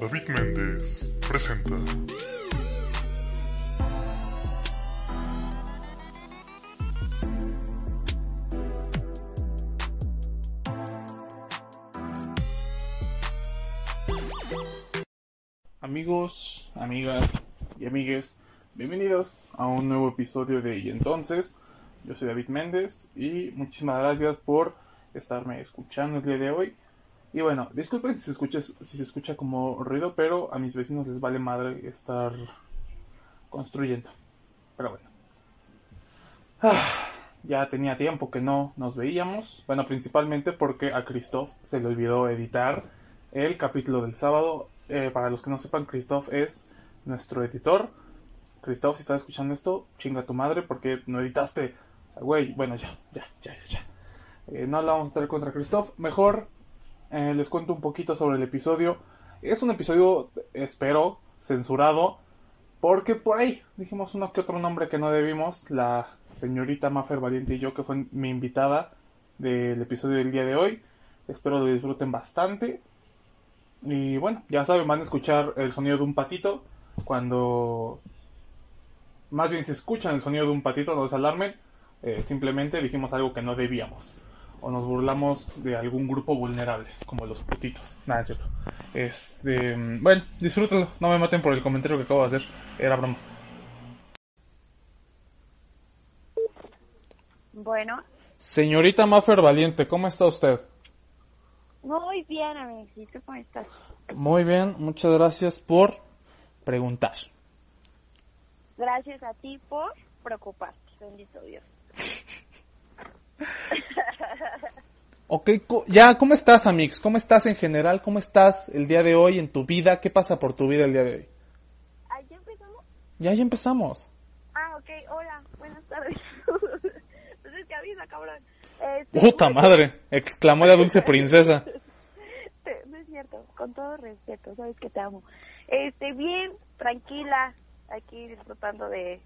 David Méndez presenta. Amigos, amigas y amigues, bienvenidos a un nuevo episodio de Y entonces. Yo soy David Méndez y muchísimas gracias por estarme escuchando el día de hoy. Y bueno, disculpen si se escucha, si se escucha como ruido, pero a mis vecinos les vale madre estar construyendo. Pero bueno. Ah, ya tenía tiempo que no nos veíamos. Bueno, principalmente porque a Christoph se le olvidó editar el capítulo del sábado. Eh, para los que no sepan, Christoph es nuestro editor. Christoph, si estás escuchando esto, chinga tu madre porque no editaste. O sea, güey, bueno, ya, ya, ya, ya. ya. Eh, no la vamos a traer contra Christoph. Mejor eh, les cuento un poquito sobre el episodio. Es un episodio, espero, censurado. Porque por ahí dijimos uno que otro nombre que no debimos. La señorita Maffer Valiente y yo, que fue mi invitada del episodio del día de hoy. Espero lo disfruten bastante. Y bueno, ya saben, van a escuchar el sonido de un patito. Cuando. Más bien, si escuchan el sonido de un patito, no se alarmen. Eh, simplemente dijimos algo que no debíamos o nos burlamos de algún grupo vulnerable, como los putitos. Nada, es cierto. Este, bueno, disfrútenlo, no me maten por el comentario que acabo de hacer, era broma. Bueno, Señorita Maffer Valiente, ¿cómo está usted? muy bien, amiguito, ¿cómo estás? Muy bien, muchas gracias por preguntar. Gracias a ti por preocuparte, bendito Dios. Ok, ya, ¿cómo estás, Amix? ¿Cómo estás en general? ¿Cómo estás el día de hoy en tu vida? ¿Qué pasa por tu vida el día de hoy? ¿Ah, ya empezamos? Ya, ya empezamos. Ah, ok, hola, buenas tardes. pues es que avisa, cabrón. Este, Puta madre, exclamó la dulce princesa. No es cierto, con todo respeto, sabes que te amo. Este, bien, tranquila, aquí disfrutando de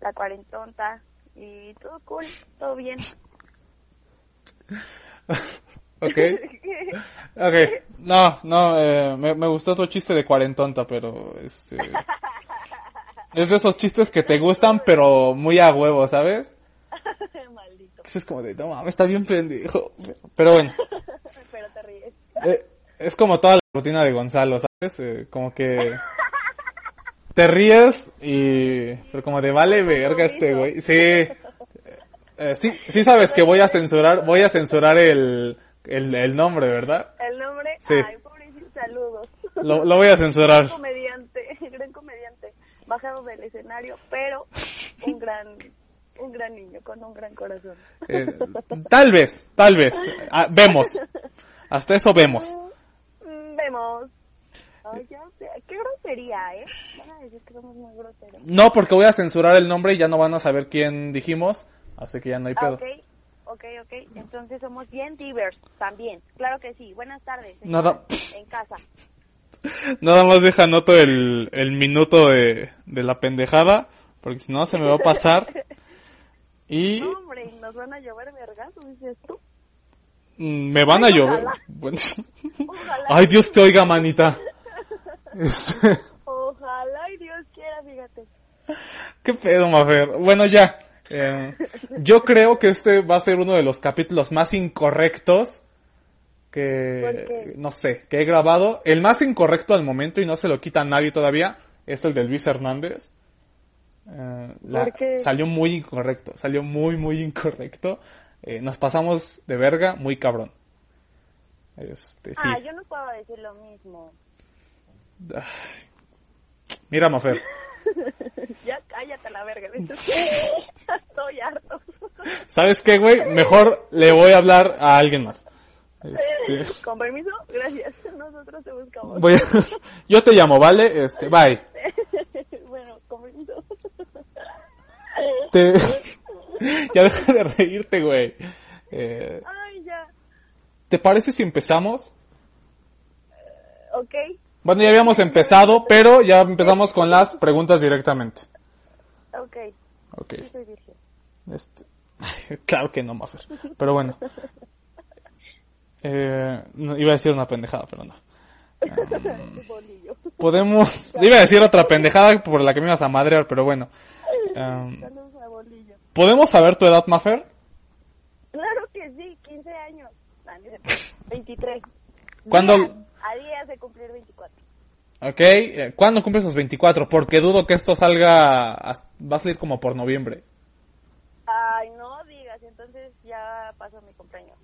la cuarentonta y todo cool, todo bien. Ok. Ok, no, no, eh, me, me gustó tu chiste de cuarentonta, pero este... Es de esos chistes que te gustan, pero muy a huevo, ¿sabes? Maldito, Es como de, no mames, está bien pendejo. Pero bueno, pero te ríes. eh, es como toda la rutina de Gonzalo, ¿sabes? Eh, como que te ríes y... Pero como de vale verga este güey. Sí, eh, sí, sí sabes que voy a censurar, voy a censurar el, el, el nombre, ¿verdad? El nombre, Sí. ay, pobrecito, saludos. Lo, lo voy a censurar. gran comediante, gran comediante, bajado del escenario, pero un gran, un gran niño con un gran corazón. Eh, tal vez, tal vez. Ah, vemos. Hasta eso vemos. Mm, Vemos. Ay, ya sé, qué grosería, ¿eh? Van a decir que somos muy groseros. No, porque voy a censurar el nombre y ya no van a saber quién dijimos. Así que ya no hay Ah, pedo. ok, ok, ok. Entonces somos bien divers también. Claro que sí. Buenas tardes. Nada. En casa. Nada más deja anoto el, el minuto de, de la pendejada. Porque si no se me va a pasar. Y No, hombre, nos van a llover vergazos, dices tú. mm, me van a Ay, llover. ojalá. Bueno. Ay, Dios te oiga, manita. Este, Ojalá y Dios quiera, fíjate. ¿Qué pedo, Mafer? Bueno, ya. Eh, yo creo que este va a ser uno de los capítulos más incorrectos ¿Por que, no sé, que he grabado. El más incorrecto al momento y no se lo quita a nadie todavía es el de Luis Hernández. Eh, la-. Salió muy incorrecto, salió muy, muy incorrecto. Eh, nos pasamos de verga muy cabrón. Este, sí. Ah, yo no puedo decir lo mismo. Mira, Mafer. La verga. Estoy harto. ¿Sabes qué, güey? Mejor le voy a hablar a alguien más. Este, Con permiso, gracias. Nosotros te buscamos. voy a- yo te llamo, ¿vale? Este, bye. bueno, con permiso. Te... ya deja de reírte, güey. Eh, Ay, ya. ¿Te parece si empezamos? Ok. Bueno, ya habíamos empezado, pero ya empezamos con las preguntas directamente. Ok. Soy virgen. Este... claro que no, Maffer. Pero bueno. Eh, no, iba a decir una pendejada, pero no. Bolillo. Podemos... Iba a decir otra pendejada por la que me ibas a madrear, pero bueno. Um, Bolillo. ¿Podemos saber tu edad, Mafer? Claro que sí, 15 años. Ah, no es cierto, 23. ¿Cuándo- A días de cumplir 24. Ok, eh, ¿cuándo cumples los 24? Porque dudo que esto salga... Va a salir como por noviembre. Ay, no digas, entonces ya pasó mi cumpleaños.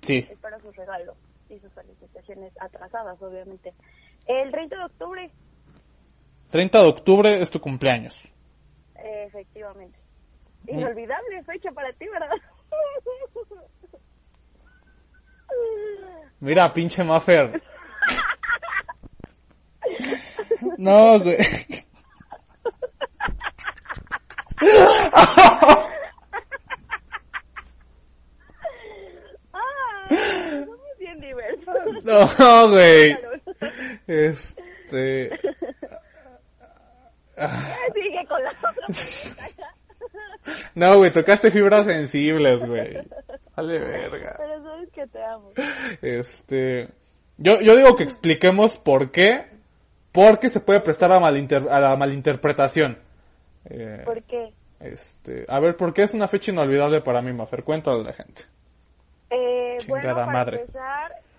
Sí. Espero sus regalos y sus felicitaciones atrasadas, obviamente. El 30 de octubre, 30 de octubre es tu cumpleaños. efectivamente. Inolvidable fecha para ti, ¿verdad? Mira, pinche Mafer. No, güey. Ah, somos bien diversos. No, güey. Este... Ah, Sigue con la otra. No, güey, tocaste fibras sensibles, güey. Vale, verga. Pero sabes que te amo. Este... Yo, yo digo que expliquemos por qué. Porque se puede prestar a, malinter- a la malinterpretación. Eh, ¿Por qué? este, a ver, ¿por qué es una fecha inolvidable para mí, Mafer? Cuéntale a la gente. Eh, bueno, Chingada para madre. empezar,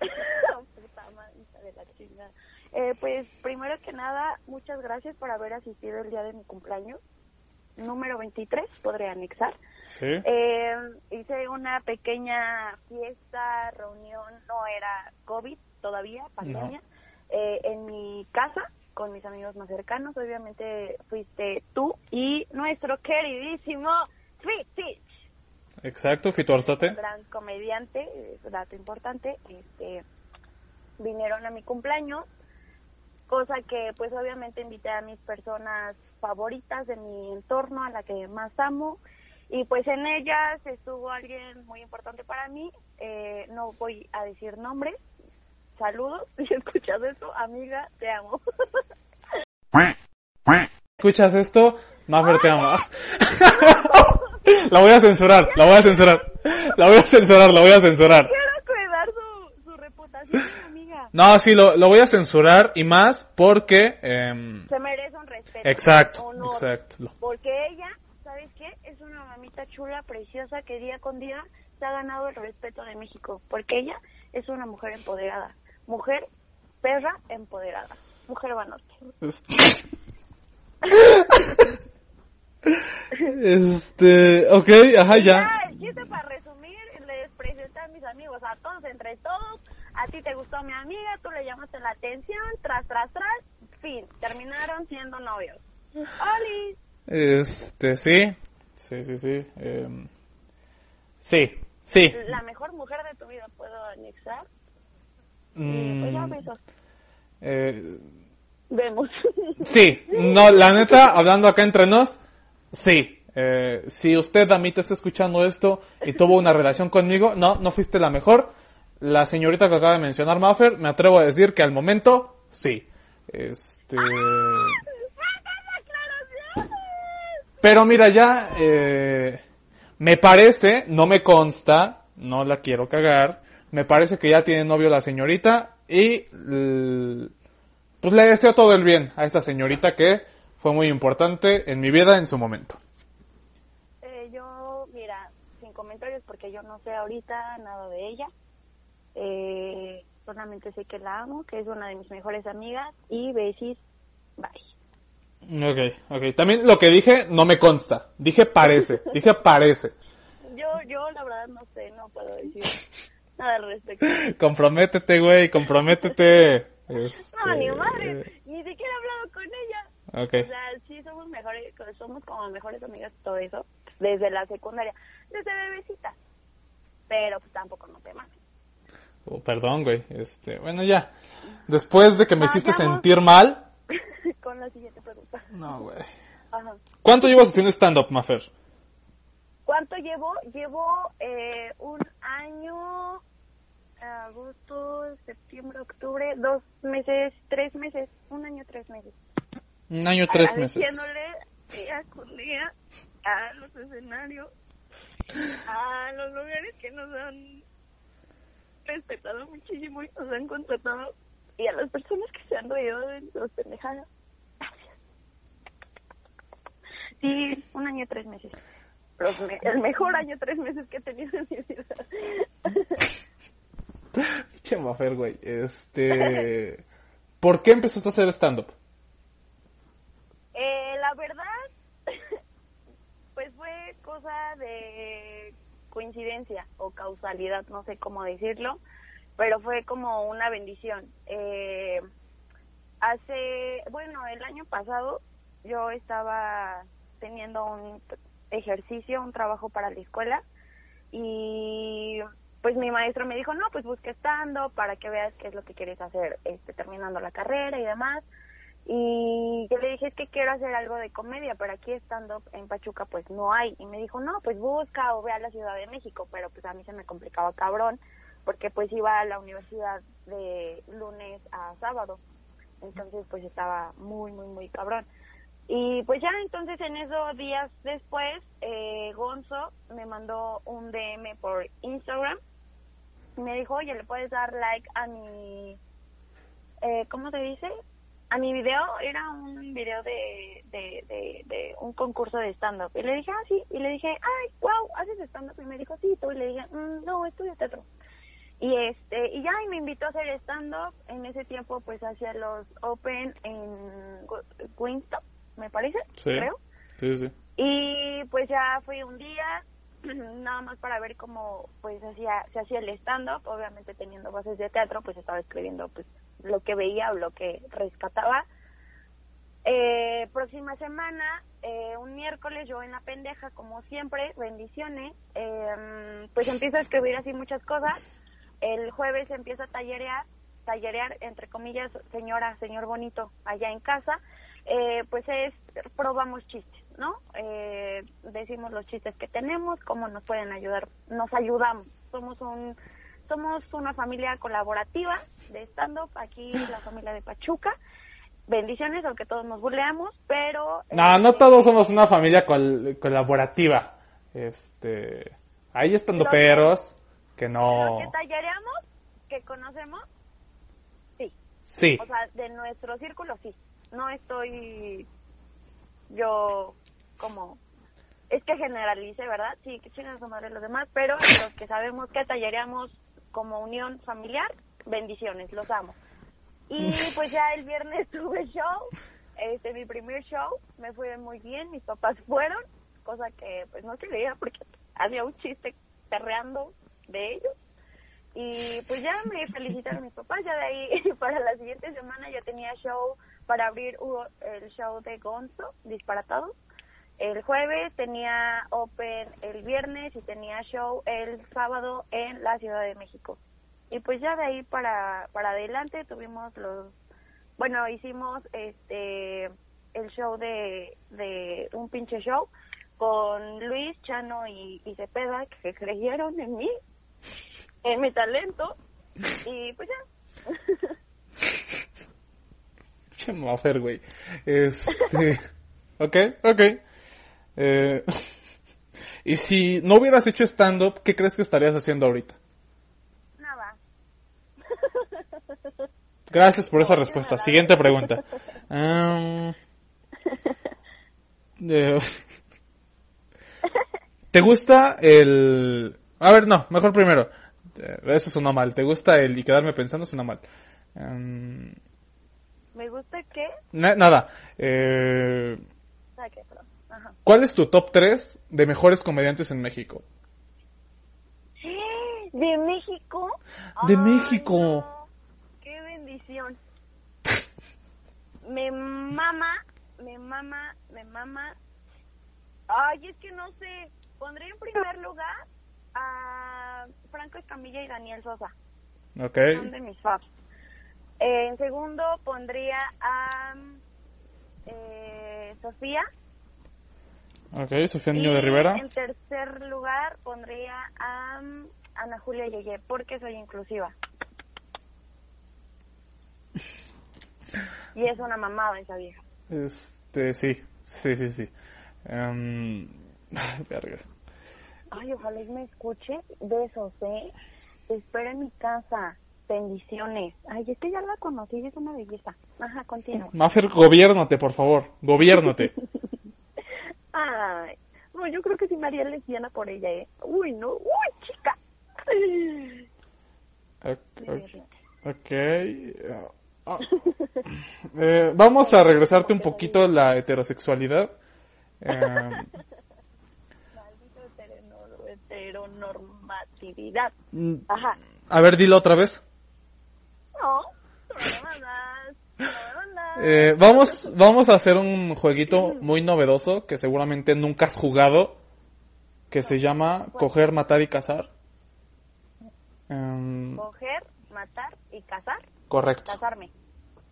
de la chingada. Eh, pues primero que nada, muchas gracias por haber asistido el día de mi cumpleaños. Número 23, podré anexar. Sí. Eh, hice una pequeña fiesta, reunión, no era COVID todavía, pandemia, eh, en mi casa con mis amigos más cercanos. Obviamente fuiste tú y nuestro queridísimo Fit Exacto, Fito Arzate. gran comediante, un dato importante, este, vinieron a mi cumpleaños, cosa que pues obviamente invité a mis personas favoritas de mi entorno, a la que más amo, y pues en ellas estuvo alguien muy importante para mí, eh, no voy a decir nombres, saludos, si escuchas esto, amiga, te amo. ¿Escuchas esto? Mafer te amo. la voy a censurar, la voy a censurar. La voy a censurar, la voy a censurar. Quiero cuidar su, su reputación, amiga. No, sí, lo, lo voy a censurar y más porque... em, Se merece un respeto. exacto, honor. exacto. Porque ella, ¿sabes qué? Es una mamita chula, preciosa, que día con día se ha ganado el respeto de México. Porque ella es una mujer empoderada. Mujer perra empoderada. Mujer banorte. Este, ok, ajá, ya. Ya, para resumir, les presenté a mis amigos, a todos, entre todos. A ti te gustó mi amiga, tú le llamaste la atención, tras, tras, tras. Fin, terminaron siendo novios. ¡Oli! Este, sí, sí, sí, sí. em, sí, sí. La mejor mujer de tu vida, ¿puedo anexar? Mm, pues ya besos. eh, Vemos. sí, no, la neta, hablando acá entre nos, sí. Eh, si usted, Damita, está escuchando esto y tuvo una relación conmigo, no, no fuiste la mejor. La señorita que acaba de mencionar, Maffer, me atrevo a decir que al momento, sí. Este... Pero mira, ya, eh, me parece, no me consta, no la quiero cagar, me parece que ya tiene novio la señorita y pues le deseo todo el bien a esta señorita que fue muy importante en mi vida en su momento. Eh, yo, mira, sin comentarios porque yo no sé ahorita nada de ella. Eh, solamente sé que la amo, que es una de mis mejores amigas y besis, bye. Ok, ok. También lo que dije no me consta. Dije parece, dije parece. Yo, yo la verdad no sé, no puedo decir al respecto. Comprométete, güey, comprométete. Este, No, ni madre, ni siquiera he hablado con ella. Ok. O sea, sí somos mejores, somos como mejores amigas todo eso, desde la secundaria, desde bebecita. Pero pues tampoco no te mames. Oh, perdón, güey. Este, bueno, ya. Después de que me hiciste sentir mal. con la siguiente pregunta. No, güey. Ajá. ¿Cuánto llevas haciendo stand-up, Mafer? ¿Cuánto llevo? Llevo eh, un año, agosto, septiembre, octubre, dos meses, tres meses, un año, tres meses. Un año, tres meses. Día con día a los escenarios, a los lugares que nos han respetado muchísimo y nos han contratado Y a las personas que se han reído de los pendejadas, gracias. Sí, un año tres meses. Me- el mejor año tres meses que he tenido en mi vida. Che, Mafer, güey. Este. ¿Por qué empezaste a hacer stand-up? Eh, la verdad, pues fue cosa de coincidencia o causalidad, no sé cómo decirlo, pero fue como una bendición. Eh, hace, bueno, el año pasado yo estaba teniendo un ejercicio, un trabajo para la escuela y pues mi maestro me dijo, no, pues busca estando para que veas qué es lo que quieres hacer este, terminando la carrera y demás. Y yo le dije, es que quiero hacer algo de comedia, pero aquí estando en Pachuca pues no hay. Y me dijo, no, pues busca o ve a la Ciudad de México, pero pues a mí se me complicaba cabrón, porque pues iba a la universidad de lunes a sábado. Entonces pues estaba muy, muy, muy cabrón. Y pues ya entonces en esos días después, eh, Gonzo me mandó un DM por Instagram me dijo, oye, le puedes dar like a mi, eh, ¿cómo se dice? A mi video, era un video de, de, de, de un concurso de stand-up. Y le dije, ah, sí. Y le dije, ay, wow, ¿haces stand-up? Y me dijo, sí, tú. Y le dije, "Mm, no, estudio teatro. Y este, y ya, y me invitó a hacer stand-up. En ese tiempo, pues, hacía los open en Wingstop, me parece, Sí. creo. Sí, sí. Y pues ya fui un día, nada más para ver cómo pues hacía, se hacía el stand-up, obviamente teniendo bases de teatro, pues estaba escribiendo pues lo que veía o lo que rescataba. Eh, próxima semana, eh, un miércoles, yo en la pendeja, como siempre, bendiciones, eh, pues empiezo a escribir así muchas cosas. El jueves empiezo a tallerear, tallerear, entre comillas, señora, señor bonito, allá en casa. Eh, pues es, probamos chistes, ¿no? Eh, decimos los chistes que tenemos, cómo nos pueden ayudar, nos ayudamos. Somos un, somos una familia colaborativa de stand-up, aquí la familia de Pachuca. Bendiciones, aunque todos nos burleamos, pero... No, eh, no todos somos una familia col- colaborativa. Este. Hay estando perros que no. que tallereamos, que conocemos, sí. Sí. O sea, de nuestro círculo, sí. No estoy yo como... Es que generalice, ¿verdad? Sí, que chingan su madre los demás, pero los que sabemos que tallereamos como unión familiar, bendiciones, los amo. Y pues ya el viernes tuve show, este mi primer show, me fue muy bien, mis papás fueron, cosa que pues no creía porque había un chiste perreando de ellos. Y pues ya me felicitaron mis papás, ya de ahí para la siguiente semana ya tenía show para abrir el show de Gonzo, disparatado. El jueves tenía Open el viernes y tenía show el sábado en la Ciudad de México. Y pues ya de ahí para, para adelante tuvimos los, bueno, hicimos este el show de, de un pinche show con Luis, Chano y, y Cepeda que creyeron en mí, en mi talento y pues ya. Che, Mafer, güey. Este. ok, ok. Eh, y si no hubieras hecho stand-up, ¿qué crees que estarías haciendo ahorita? Nada. Gracias por esa respuesta. Siguiente pregunta. Eh, ¿Te gusta el... A ver, no, mejor primero. Eh, Eso suena mal. ¿Te gusta el y quedarme pensando? Suena mal. ¿Me gusta qué? na- nada. Eh, Ah, qué. ¿Cuál es tu top 3 de mejores comediantes en México? ¿De México? De Ay, México. no. ¡Qué bendición! Me mama, me mama, me mama. Ay, es que no sé. Pondré en primer lugar a Franco Escamilla y Daniel Sosa. Ok. Son de mis faves. Eh, en segundo pondría a eh, Sofía. Ok, Sofía Niño Y de Rivera. En tercer lugar pondría a um, Ana Julia Yeye, porque soy inclusiva. Y es una mamada esa vieja. Este, sí. Sí, sí, sí. Em, verga. Ay, ojalá y me escuche. Besos, ¿eh? Te espero en mi casa. Bendiciones. Ay, es que ya la conocí, es una belleza. Ajá, continúa. Mafer, gobiérnate, por favor. Gobiérnate. Ay, no, yo creo que sí me haría lesbiana por ella, ¿eh? Uy, no, uy, chica. Ok. ok. Ah. Eh, vamos a regresarte un poquito la heterosexualidad. Eh, heteronormatividad. mm, Ajá. a ver, dilo otra vez. No, no no mandas. Eh, vamos, vamos a hacer un jueguito muy novedoso que seguramente nunca has jugado, que se llama Coger, Matar y Cazar. Em, Coger, matar y cazar. correcto. Casarme.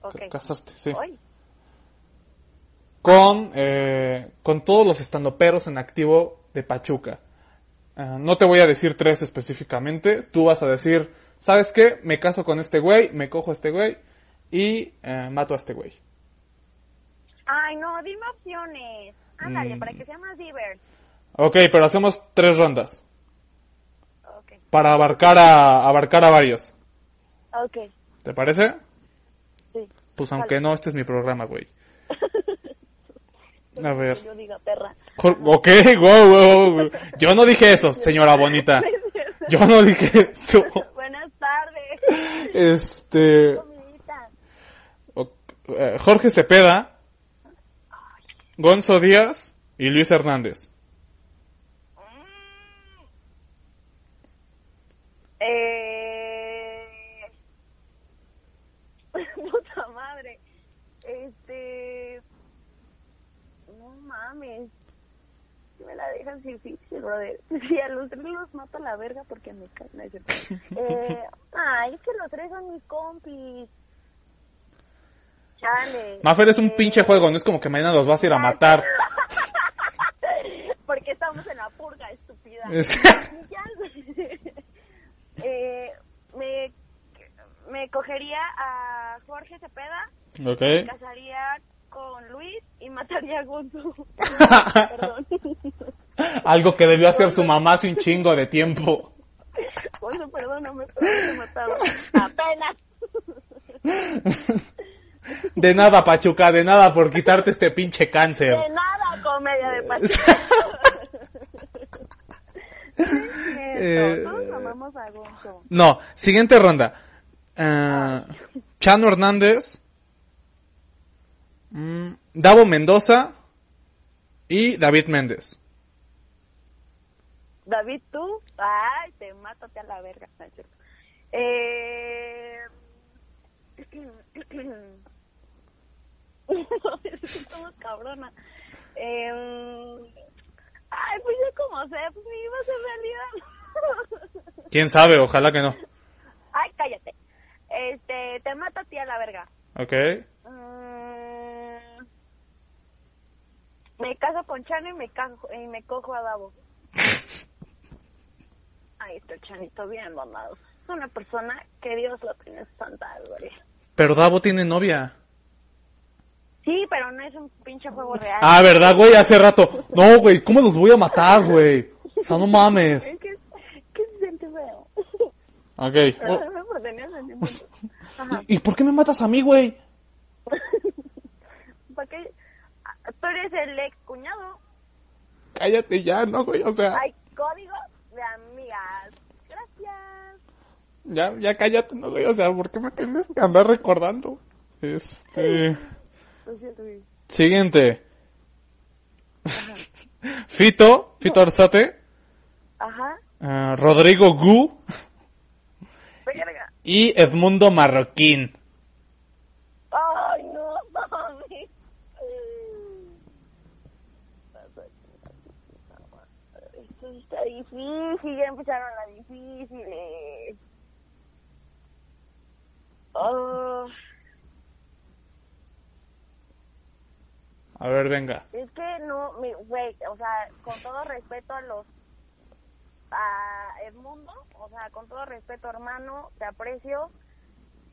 Ok. Casarte, sí. Hoy. Con, eh, con todos los estandoperos en activo de Pachuca. Eh, no te voy a decir tres específicamente. Tú vas a decir, ¿sabes qué? Me caso con este güey, me cojo a este güey y eh, mato a este güey. Ay, no, dime opciones. Ándale, Mm. para que sea más diver. Ok, pero hacemos tres rondas. Ok. Para abarcar a, abarcar a varios. Ok. ¿Te parece? Sí. Pues aunque no, este es mi programa, güey. A ver. Yo diga perra. Ok, wow, wow, wow. Yo no dije eso, señora bonita. Yo no dije eso. Buenas tardes. Este. Eh, Jorge Cepeda, Gonzo Díaz y Luis Hernández. Mm. Eh... Puta madre. Este... No mames. Me la dejas difícil, brother. Si a los tres los mato a la verga porque me caen. Eh... Ay, es que los tres son mis compis. Chale. Mafer es un pinche juego, no es como que mañana los vas a ir a matar. Porque estamos en la purga, estúpida. Eh, me, me cogería a Jorge Cepeda, me casaría con Luis y mataría a Gonzo. Perdón. Algo que debió hacer su mamá hace un chingo de tiempo. Gonzo, perdóname, pero me he matado. Apenas. De nada, Pachuca, de nada por quitarte este pinche cáncer. De nada, comedia de Pachuca. Eh, Todos a. No, siguiente ronda. Eh, Chano Hernández, mm, Davo Mendoza y David Méndez. David, tú, ay, te mátate a la verga. Eh... Estamos cabrona. Eh... Ay, pues yo como sé, pues mi iba a ser realidad. ¿Quién sabe? Ojalá que no. Ay, cállate. Este, te mato a ti a la verga. Ok. Mm, me caso con Chano y me, cajo, y me cojo a Davo. Ahí está Chanito bien mamado. Es una persona que Dios lo tiene santa gloria. Pero Davo tiene novia. Sí, pero no es un pinche juego real. Ah, ¿verdad, güey? Hace rato. No, güey, ¿cómo los voy a matar, güey? O sea, no mames. Es que, que se siente feo. Ok. Oh. Ajá. ¿Y por qué me matas a mí, güey? Porque tú eres el ex cuñado. Cállate ya, no, güey, o sea. Hay código de amigas. Gracias. Ya, ya cállate, no, güey, o sea, ¿por qué me tienes que andar recordando? Este... Lo siento, güey. Siguiente. Fito, Fito Arzate, Ajá. eh, Rodrigo Gu Verga. y Edmundo Marroquín. Ay, no, mami. Esto está difícil, ya empezaron las difíciles. Oh, A ver, venga. es que no, mi, güey, o sea, con todo respeto a los, a Edmundo, o sea, con todo respeto, hermano, te aprecio,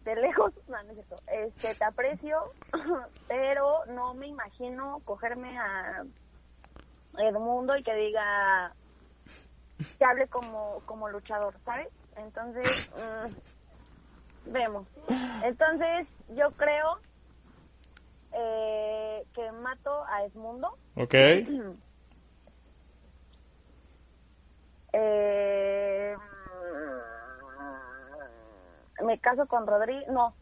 de lejos, no, no es cierto, este, te aprecio, pero no me imagino cogerme a Edmundo y que diga, que hable como, como luchador, ¿sabes? Entonces, mm, Vemos. Entonces, yo creo eh, que mato a Esmundo. Ok. Eh, me caso con Rodrigo. No.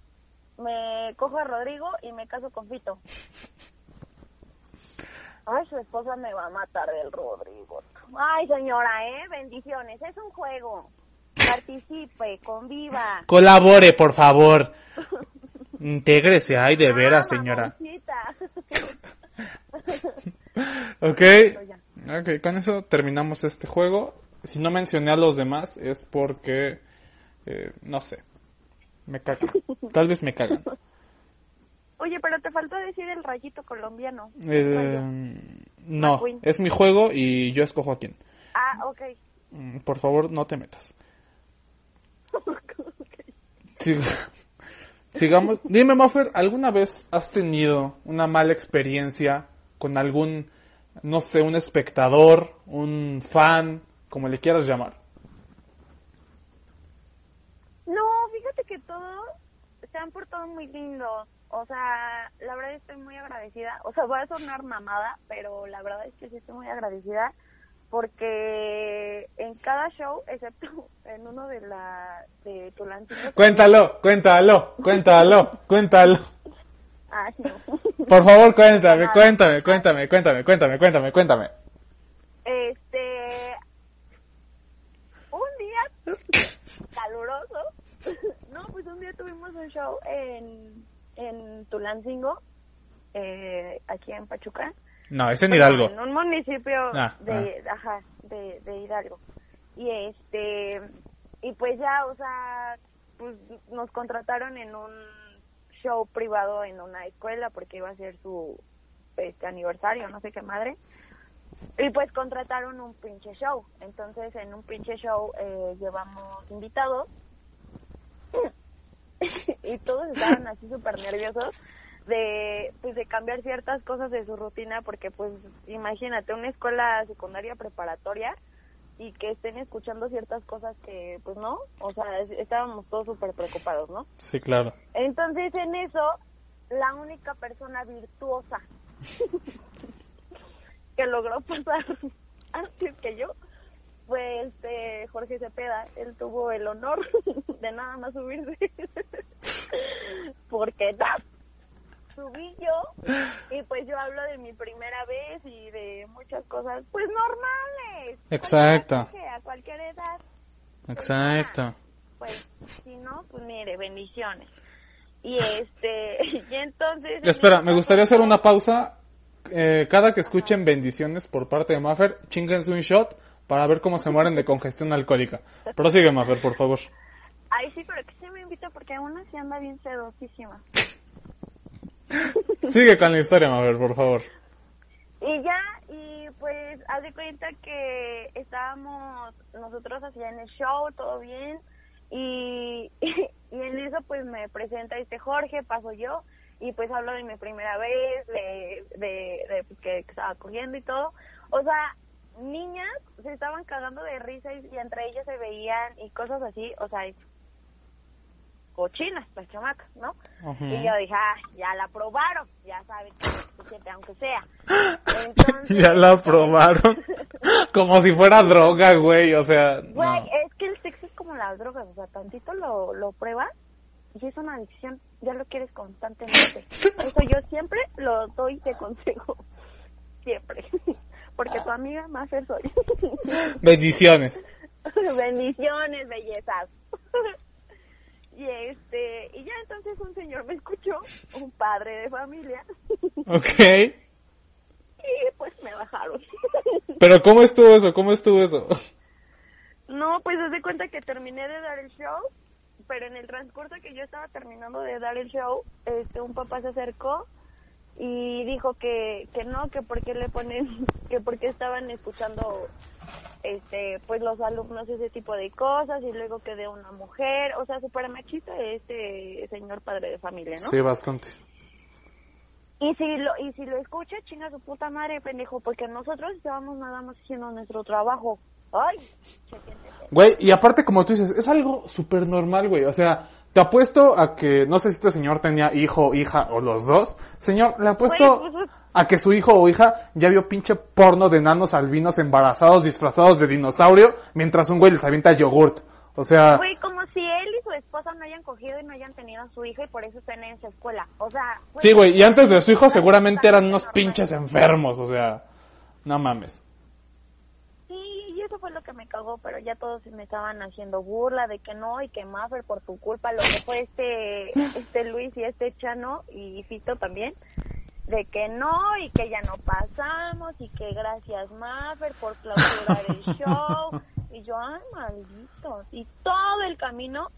Me cojo a Rodrigo y me caso con Fito. Ay, su esposa me va a matar del Rodrigo. Ay, señora, ¿eh? Bendiciones. Es un juego. Participe, conviva. Colabore, por favor. Intégrese, ay, de veras, Ah, señora. mamoncita. Ok. Ok, con eso terminamos este juego. Si no mencioné a los demás es porque, eh, no sé, me cagan. Tal vez me cagan. Oye, pero te faltó decir el rayito colombiano. Eh, no, McQueen. es mi juego y yo escojo a quién. Ah, ok. Mm, Por favor, no te metas. Sig- Sigamos. Dime, Maffer, ¿alguna vez has tenido una mala experiencia con algún, no sé, un espectador, un fan, como le quieras llamar? No, fíjate que todos se han portado muy lindo. O sea, la verdad estoy muy agradecida. O sea, voy a sonar mamada, pero la verdad es que sí estoy muy agradecida porque en cada show, excepto en uno de la de Tulancingo. Cuéntalo, cuéntalo, cuéntalo, cuéntalo. Ah, no. Por favor, cuéntame, cuéntame, cuéntame, cuéntame, cuéntame, cuéntame, cuéntame. Este. Un día caluroso. No, pues un día tuvimos un show en, en Tulancingo, eh, aquí en Pachuca. No, es en Hidalgo. En un municipio Ah, de, ajá, de, de Hidalgo. Y este, y pues ya, o sea, pues nos contrataron en un show privado en una escuela porque iba a ser su este aniversario, no sé qué madre. Y pues contrataron un pinche show. Entonces en un pinche show eh, llevamos invitados y todos estaban así súper nerviosos de pues de cambiar ciertas cosas de su rutina porque pues imagínate una escuela secundaria preparatoria y que estén escuchando ciertas cosas que pues no, o sea, es- estábamos todos súper preocupados, ¿no? Sí, claro. Entonces en eso, la única persona virtuosa que logró pasar antes que yo fue este Jorge Cepeda. Él tuvo el honor de nada más subirse. Porque subí yo y pues yo hablo de mi primera vez y de muchas cosas pues normales. Exacto. Que a cualquier edad Exacto. pues si no, pues mire, bendiciones. Y este, y entonces... Espera, me gustaría hacer una pausa. Eh, cada que escuchen bendiciones por parte de Maffer, chinguense un shot para ver cómo se mueren de congestión alcohólica. Prosigue, Maffer, por favor. Ay, sí, pero que sí me invita porque una sí anda bien sedosísima. Sigue con la historia, Maffer, por favor. Y ya, y pues, haz de cuenta que estábamos nosotros hacía en el show, todo bien, y, y en eso pues me presenta este Jorge, paso yo, y pues hablo de mi primera vez, de, de, de, pues, que estaba cogiendo y todo. O sea, niñas se estaban cagando de risa y, y entre ellas se veían y cosas así, o sea, cochinas las chamacas, ¿no? Y yo dije, ah, ya la probaron, ya saben que aunque sea. Entonces, Ya la probaron. Como si fuera droga, güey. O sea, Güey, no. es que el sexo es como las drogas, o sea, tantito lo, lo pruebas y es una adicción, ya lo quieres constantemente. Eso yo siempre lo doy de consejo, siempre, porque tu amiga más soy. Bendiciones. Bendiciones, bellezas. Y este, y ya entonces un señor me escuchó, un padre de familia, Ok. y pues me bajaron. Pero ¿cómo estuvo eso? ¿Cómo estuvo eso? No, pues haz de cuenta que terminé de dar el show, pero en el transcurso que yo estaba terminando de dar el show, este un papá se acercó y dijo que que no, que por qué le ponen, que por qué estaban escuchando este pues los alumnos ese tipo de cosas y luego que de una mujer, o sea, súper machista este señor padre de familia, ¿no? Sí, bastante. Y si lo y si lo escucha, chinga su puta madre, pendejo, porque nosotros estábamos nada más haciendo nuestro trabajo. Ay. Güey, y aparte como tú dices, es algo súper normal, güey. O sea, Te apuesto a que, no sé si este señor tenía hijo, hija o los dos. Señor, le apuesto Güey, pues, a que su hijo o hija ya vio pinche porno de nanos albinos embarazados disfrazados de dinosaurio mientras un güey les avienta yogurt. O sea, Güey, como si él y su esposa no hayan cogido y no hayan tenido a su hija y por eso están en esa escuela. O sea, sí, güey, y antes de su hijo seguramente eran unos pinches enfermos, o sea, no mames. Sí, y eso fue lo que me cagó, pero ya todos me estaban haciendo burla de que no y que Maffer por tu culpa, lo que fue este, este Luis y este Chano y Fito también, de que no y que ya no pasamos y que gracias Maffer por clausurar el show. Y yo, ay, malditos. Y todo el camino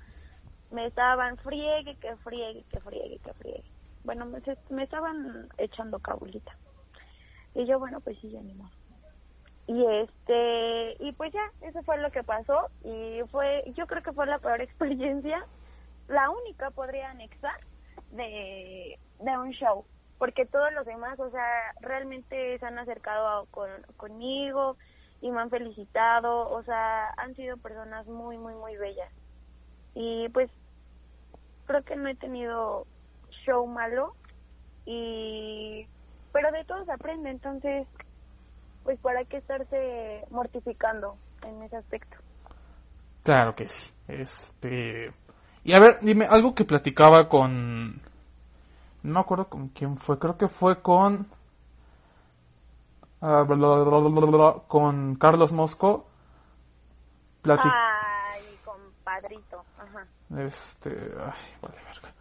me estaban friegue, que friegue, que friegue, que friegue. Bueno, me, me estaban echando cabulita. Y yo, bueno, pues sí, ya ni modo. Y este, y pues ya, eso fue lo que pasó y fue, yo creo que fue la peor experiencia, la única podría anexar de, de un show, porque todos los demás, o sea, realmente se han acercado a- con, conmigo y me han felicitado, o sea, han sido personas muy, muy, muy bellas. Y pues creo que no he tenido show malo y pero de todo se aprende, entonces pues para qué estarse mortificando en ese aspecto. Claro que sí. Este. Y a ver, dime, algo que platicaba con. No me acuerdo con quién fue, creo que fue con. ah, bla, bla, bla, con Carlos Mosco. Plati- Ay, compadrito, ajá. Este. Ay, vale, verga.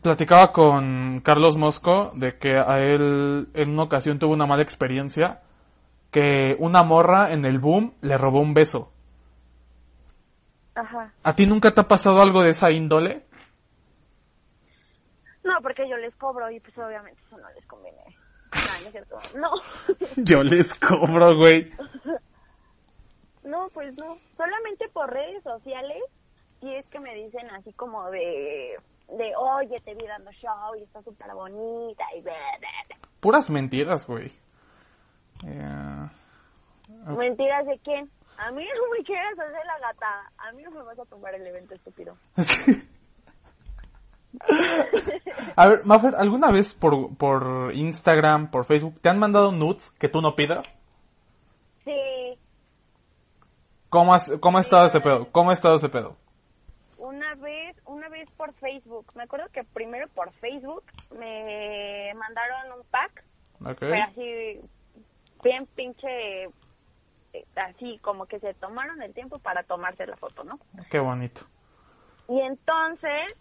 Platicaba con Carlos Mosco de que a él en una ocasión tuvo una mala experiencia. Que una morra en el boom le robó un beso. Ajá. ¿A ti nunca te ha pasado algo de esa índole? No, porque yo les cobro y pues obviamente eso no les conviene. No, no es cierto. No. Yo les cobro, güey. No, pues no. Solamente por redes sociales, si es que me dicen así como de, de oye, te vi dando show y está súper bonita y bla, bla, bla. Puras mentiras, güey. Eh, ¿Mentiras de quién? A mí no me quieras hacer la gata. A mí no me vas a tomar el evento estúpido. A ver, Maffer, ¿alguna vez por, por Instagram, por Facebook, te han mandado nudes que tú no pidas? Sí, ¿Cómo, has, cómo ha estado ese pedo? ¿Cómo ha estado ese pedo? una vez, una vez por Facebook. Me acuerdo que primero por Facebook me mandaron un pack, Ok. pero así bien pinche, eh, así como que se tomaron el tiempo para tomarse la foto, ¿no? Qué bonito. Y entonces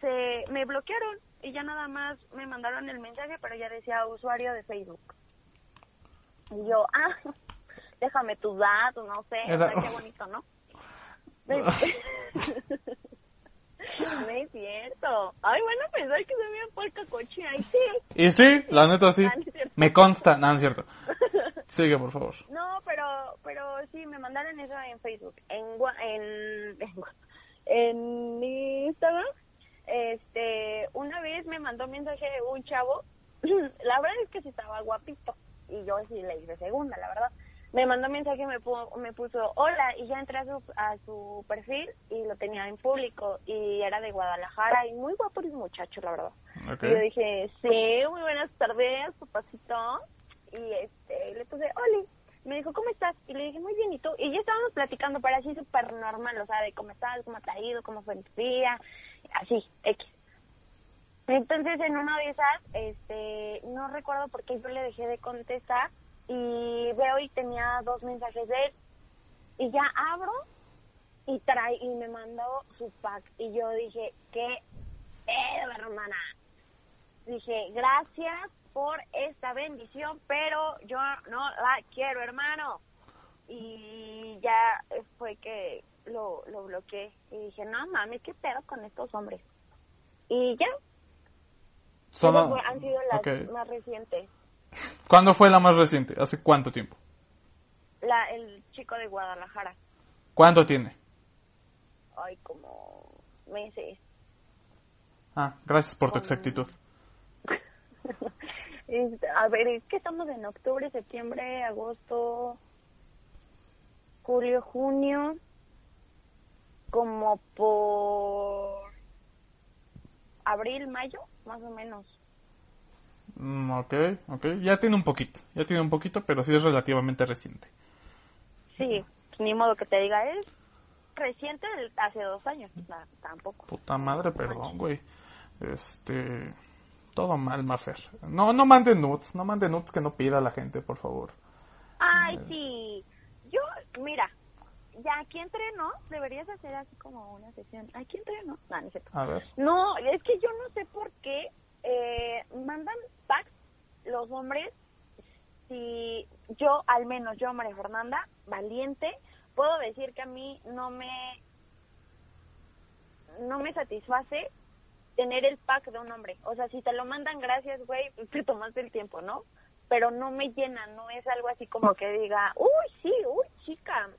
se me bloquearon y ya nada más me mandaron el mensaje, pero ya decía usuario de Facebook. Y yo, ah, déjame tus datos, no sé, o Era- sea, qué bonito, ¿no? No es cierto. Ay, bueno, pensar que se me puerca cochina. Ay, sí. Y sí, la neta sí. Ah. Me consta. No, no es cierto. Sigue, por favor. No, pero, pero sí, me mandaron eso en Facebook. En, en, en Instagram, este, una vez me mandó un mensaje un chavo. la verdad es que sí estaba guapito. Y yo sí le hice segunda, la verdad. Me mandó un mensaje y me, pu- me puso hola. Y ya entré a su, a su perfil y lo tenía en público. Y era de Guadalajara. Y muy guapo el muchacho, la verdad. Y yo dije, sí, muy buenas tardes, papacito. Y este, le puse, Oli. Me dijo, ¿cómo estás? Y le dije, muy bien, ¿y tú? Y ya estábamos platicando, pero así súper normal, o sea, de cómo estás, cómo te ha ido, cómo fue tu día, así, X. Entonces, en una de esas, este, no recuerdo por qué yo le dejé de contestar y veo y tenía dos mensajes de él. Y ya abro y trae, y me mandó su pack. Y yo dije, ¿qué pedo, hermana? Dije, gracias por esta bendición, pero yo no la quiero, hermano. Y ya fue que lo, lo bloqueé. Y dije, no mames, ¿qué pedo con estos hombres? Y ya, Son- esas fue- han sido las más recientes. ¿Cuándo fue la más reciente? ¿Hace cuánto tiempo? La, el chico de Guadalajara. ¿Cuánto tiene? Ay, como meses. Ah, gracias por tu exactitud. A ver, es que estamos en octubre, septiembre, agosto, julio, junio, como por abril, mayo, más o menos. Mm, ok, ok. Ya tiene un poquito, ya tiene un poquito, pero sí es relativamente reciente. Sí, ni modo que te diga, es reciente hace dos años, tampoco. Puta madre, perdón, güey. Este... Todo mal, Mafer. No, no manden nudes, no manden nudes que no pida la gente, por favor. Ay, sí. Yo, mira, ya aquí entreno, deberías hacer así como una sesión. Aquí entreno. No, no es cierto. A ver. No, es que yo no sé por qué eh, mandan packs los hombres. Si yo, al menos yo, María Fernanda, valiente, puedo decir que a mí no me no me satisface tener el pack de un hombre. O sea, si te lo mandan, gracias, güey, te tomaste el tiempo, ¿no? Pero no me llena, no es algo así como que diga, uy, sí, uy, chica,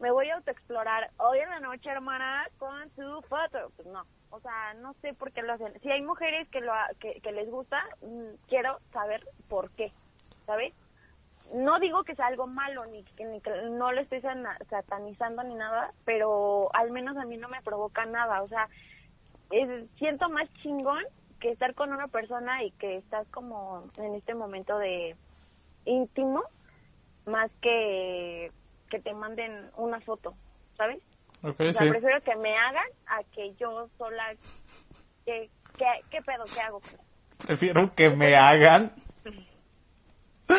me voy a autoexplorar hoy en la noche, hermana, con su foto. Pues no, o sea, no sé por qué lo hacen. Si hay mujeres que, lo, que, que les gusta, mm, quiero saber por qué, ¿sabes? No digo que sea algo malo, ni que, no lo estoy satanizando ni nada, pero al menos a mí no me provoca nada. O sea, siento más chingón que estar con una persona y que estás como en este momento de íntimo, más que que te manden una foto, ¿sabes? Ok, O sea, sí. prefiero que me hagan a que yo sola... ¿Qué, qué, qué pedo? ¿Qué hago? Prefiero que me hagan.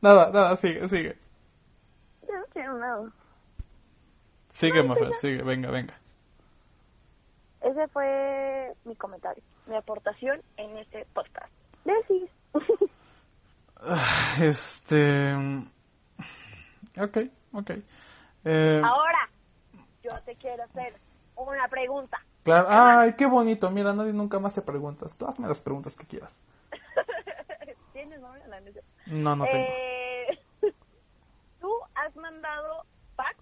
nada, nada, sigue, sigue. Yo no quiero nada. Sigue, Mafer, sigue, venga, venga. Ese fue mi comentario, mi aportación en este podcast. Decís. Ah, Este... Ok, ok. Eh, Ahora, yo te quiero hacer una pregunta. claro. Ay, qué bonito. Mira, nadie nunca más hace preguntas. Tú hazme las preguntas que quieras. ¿Tienes novio? No, no. No, no tengo. Eh, ¿Tú has mandado pack?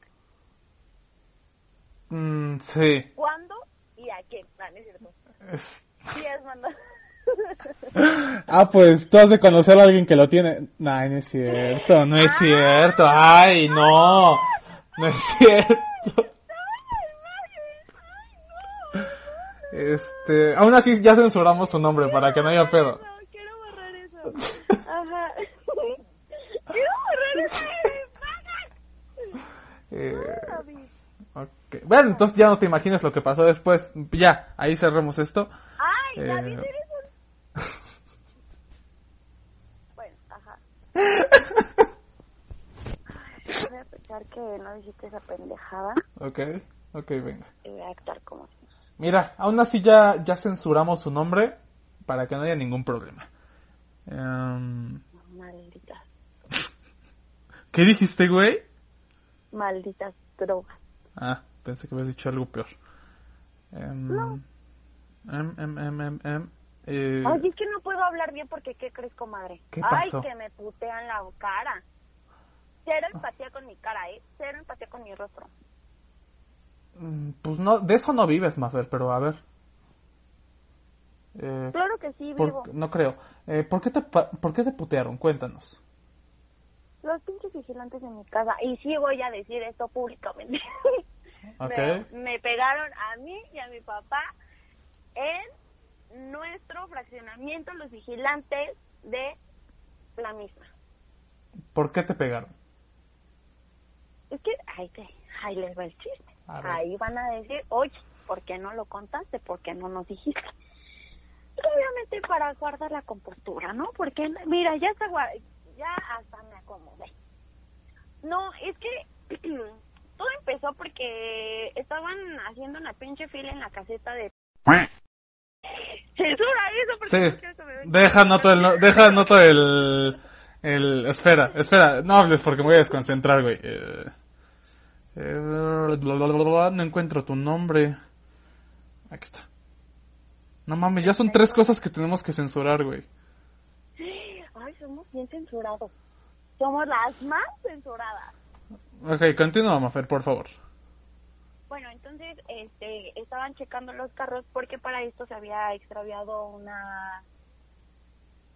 Mm, sí. ¿Cuándo y a quién? No es cierto. Es- Sí has mandado. Ah, pues tú has de conocer a alguien que lo tiene. No, no es cierto, no es cierto. Ay, no. No es cierto. Este, aún así ya censuramos su nombre para que no haya pedo. No, quiero borrar eso. Ajá. quiero borrar eso. Eh, David. ok. Bueno, entonces ya no te imaginas lo que pasó después. Ya, ahí cerramos esto. Ay, Eh. David, eres un... Bueno, ajá. Ay, voy a pensar que no dijiste esa pendejada Ok, ok, venga. y voy a actuar como si. Mira, aún así ya, ya censuramos su nombre para que no haya ningún problema. Em, Malditas, ¿Qué dijiste, güey? malditas drogas. Ah, pensé que habías dicho algo peor. Em, No. em, em, em, em, eh, Oye, es que no puedo hablar bien porque ¿qué crees, comadre? ¿Qué Ay, pasó? que me putean la cara. Cero empatía con mi cara, ¿eh? Cero empatía con mi rostro. mm, pues no, de eso no vives, Mafer, pero a ver. Eh, Claro que sí, por- vivo. no creo. Eh, ¿por, qué te, ¿Por qué te putearon? Cuéntanos. Los pinches vigilantes de mi casa. Y sí voy a decir esto públicamente. Ok. me, me pegaron a mí y a mi papá en nuestro fraccionamiento, los vigilantes de la misma. ¿Por qué te pegaron? Es que, ahí, te, ahí les va el chiste. Ahí van a decir, oye, ¿por qué no lo contaste? ¿Por qué no nos dijiste? Y obviamente para guardar la compostura, ¿no? Porque, mira, ya, está, ya hasta me acomodé. No, es que todo empezó porque estaban haciendo una pinche fila en la caseta de... Censura eso porque no Sí. me vean. Deja noto el, no- deja noto el, el, espera, espera, no hables porque me voy a desconcentrar, güey. Eh, eh, bla, bla, bla, bla, no encuentro tu nombre. Aquí está. No mames, ya son tres cosas que tenemos que censurar, güey. Ay, somos bien censurados. Somos las más censuradas. Ok, continúa, Mafer, por favor. Bueno, entonces este, estaban checando los carros porque para esto se había extraviado una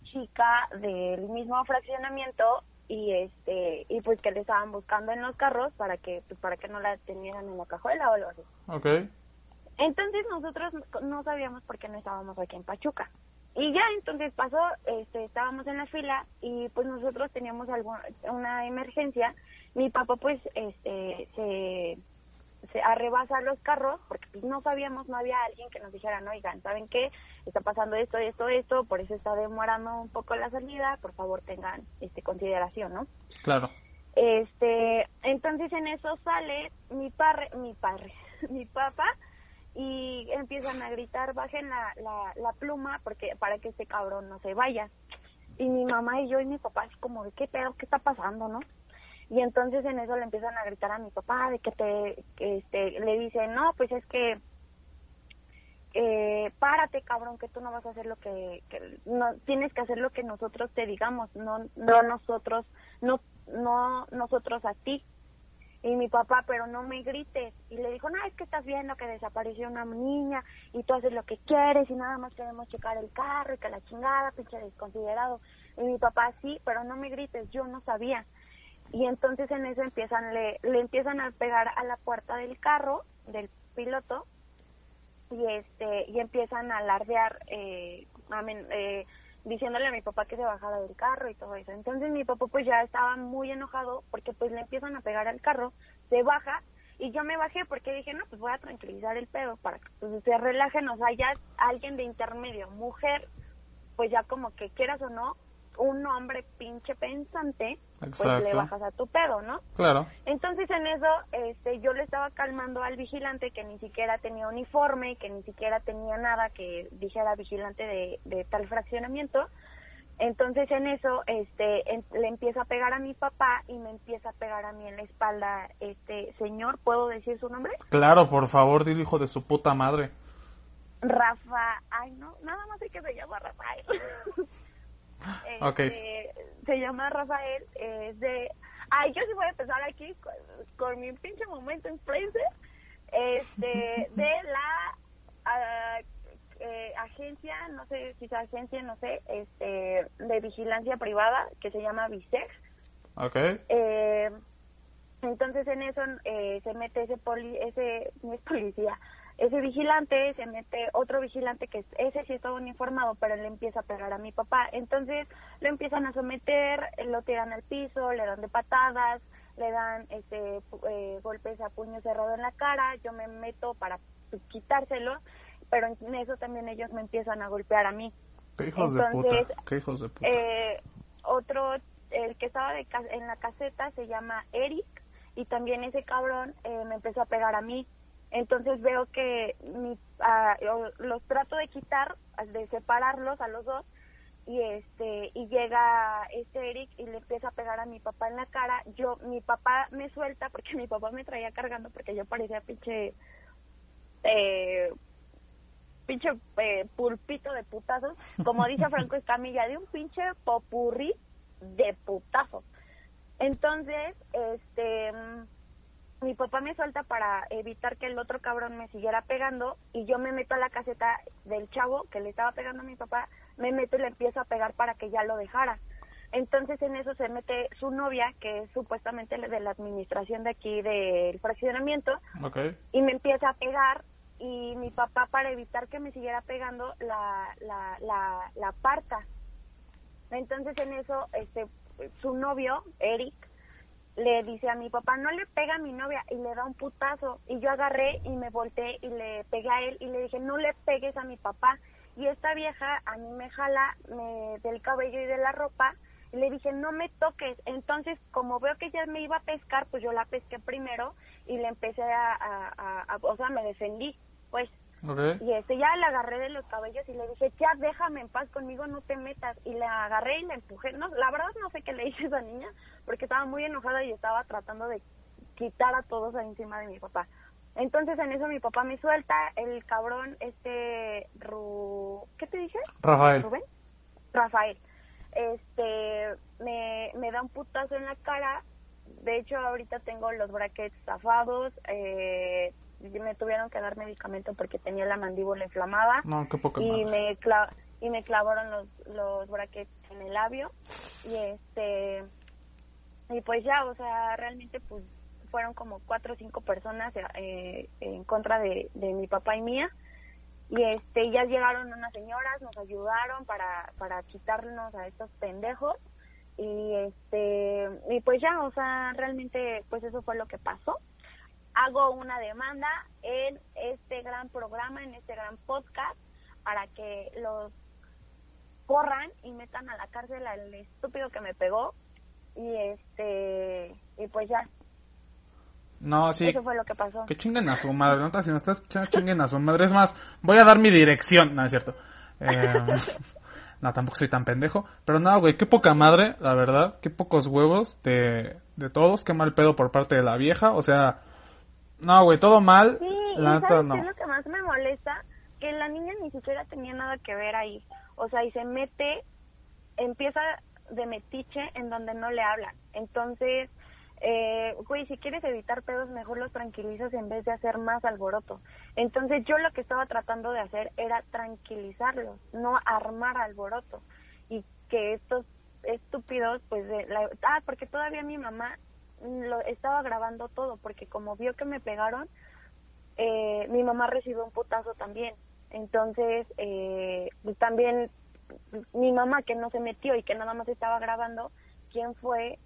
chica del mismo fraccionamiento y este y pues que le estaban buscando en los carros para que pues para que no la tenieran en la cajuela o algo así. Ok. Entonces nosotros no sabíamos por qué no estábamos aquí en Pachuca. Y ya entonces pasó, este, estábamos en la fila y pues nosotros teníamos alguna, una emergencia. Mi papá pues este, se, se arrebasa los carros porque pues no sabíamos, no había alguien que nos dijera, no, oigan, ¿saben qué? Está pasando esto, esto, esto, por eso está demorando un poco la salida, por favor tengan este consideración, ¿no? Claro. Este, entonces en eso sale mi padre, mi padre, mi papá y empiezan a gritar, bajen la, la, la pluma porque para que este cabrón no se vaya. Y mi mamá y yo y mi papá es como de qué pedo, qué está pasando, ¿no? Y entonces en eso le empiezan a gritar a mi papá de que te, que este, le dicen, no, pues es que, eh, párate cabrón, que tú no vas a hacer lo que, no, tienes que hacer lo que nosotros te digamos, no, no nosotros, no, no nosotros a ti. Y mi papá, pero no me grites. Y le dijo, no, es que estás viendo que desapareció una niña y tú haces lo que quieres y nada más queremos checar el carro y que la chingada, pinche desconsiderado. Y mi papá, sí, pero no me grites, yo no sabía. Y entonces en eso empiezan, le, le empiezan a pegar a la puerta del carro, del piloto, y este y empiezan a alardear, eh, amen- eh, diciéndole a mi papá que se bajara del carro y todo eso. Entonces mi papá pues ya estaba muy enojado porque pues le empiezan a pegar al carro, se baja y yo me bajé porque dije, no, pues voy a tranquilizar el pedo para que pues, se relajen, o sea, ya alguien de intermedio, mujer, pues ya como que quieras o no, un hombre pinche pensante, pues le bajas a tu pedo, ¿no? Claro. Entonces en eso este yo le estaba calmando al vigilante que ni siquiera tenía uniforme, que ni siquiera tenía nada que dijera vigilante de, de tal fraccionamiento. Entonces en eso este en- le empieza a pegar a mi papá y me empieza a pegar a mí en la espalda este señor, ¿puedo decir su nombre? Claro, por favor, dile hijo de su puta madre. Rafa, ay no, nada más sé que se llama Rafael. Ok. Este, Se llama Rafael, es de... Ay, yo sí voy a empezar aquí con, con mi pinche momento influencer, este, de la ah, eh, agencia, no sé es agencia, no sé, este, de vigilancia privada, que se llama Visex. Ok. Eh, entonces en eso eh, se mete ese poli, ese no es policía, ese vigilante, se mete otro vigilante que es- ese sí estaba uniformado, pero le empieza a pegar a mi papá. Entonces lo empiezan a someter, lo tiran al piso, le dan de patadas, le dan este eh, golpes a puño cerrado en la cara, yo me meto para quitárselo, pero en eso también ellos me empiezan a golpear a mí. Qué hijos de Entonces, puta. Qué hijos de puta. Eh, otro, el que estaba de en la caseta se llama Eric y también ese cabrón eh, me empezó a pegar a mí. Entonces veo que mi, yo los trato de quitar, de separarlos a los dos y este y llega este Eric y le empieza a pegar a mi papá en la cara. Yo mi papá me suelta porque mi papá me traía cargando porque yo parecía pinche eh, pinche eh, pulpito de putazos, como dice Franco Escamilla, de un pinche popurrí de putazos. Entonces, este, mi papá me suelta para evitar que el otro cabrón me siguiera pegando y yo me meto a la caseta del chavo que le estaba pegando a mi papá, me meto y le empiezo a pegar para que ya lo dejara. Entonces en eso se mete su novia, que es supuestamente de la administración de aquí del fraccionamiento, y me empieza a pegar y mi papá para evitar que me siguiera pegando la la la, la aparta entonces en eso este su novio Eric le dice a mi papá no le pega a mi novia y le da un putazo. Y yo agarré y me volteé y le pegué a él y le dije no le pegues a mi papá y esta vieja a mí me jala me, del cabello y de la ropa y le dije no me toques entonces como veo que ya me iba a pescar pues yo la pesqué primero y le empecé a, a, a- a- o sea me defendí pues. Y este ya la agarré de los cabellos y le dije ya déjame en paz conmigo no te metas y la agarré y la empujé no la verdad no sé qué le hice a esa niña porque estaba muy enojada y estaba tratando de quitar a todos ahí encima de mi papá. Entonces en eso mi papá me suelta el cabrón este Ru... ¿qué te dije? Rafael. Rubén Rafael. Este me, me da un putazo en la cara. De hecho ahorita tengo los brackets zafados eh, me tuvieron que dar medicamento porque tenía la mandíbula inflamada. No, qué poca y me cla- y me clavaron los los brackets en el labio. Y este y pues ya o sea realmente pues fueron como cuatro o cinco personas eh, en contra de, de mi papá y mía. Y este ya llegaron unas señoras nos ayudaron para para quitarnos a estos pendejos. Y este y pues ya o sea realmente pues eso fue lo que pasó. Hago una demanda en este gran programa en este gran podcast para que los corran y metan a la cárcel al estúpido que me pegó y este y pues ya no, sí. Eso fue lo que pasó. Que chinguen a su madre, ¿no? Si no estás escuchando, chinguen a su madre. Es más, voy a dar mi dirección. No, es cierto. Eh, no, tampoco soy tan pendejo. Pero no, güey, qué poca madre, la verdad. Qué pocos huevos de, de todos. Qué mal pedo por parte de la vieja. O sea, no, güey, todo mal. Sí, la neta, no. es lo que más me molesta? Que la niña ni siquiera tenía nada que ver ahí. O sea, y se mete, empieza de metiche en donde no le hablan. Entonces eh, güey, si quieres evitar pedos, mejor los tranquilizas en vez de hacer más alboroto. Entonces yo lo que estaba tratando de hacer era tranquilizarlos, no armar alboroto. Y que estos estúpidos, pues, de la, ah, porque todavía mi mamá lo estaba grabando todo, porque como vio que me pegaron, eh, mi mamá recibió un putazo también. Entonces, eh, también mi mamá que no se metió y que nada más estaba grabando, ¿quién fue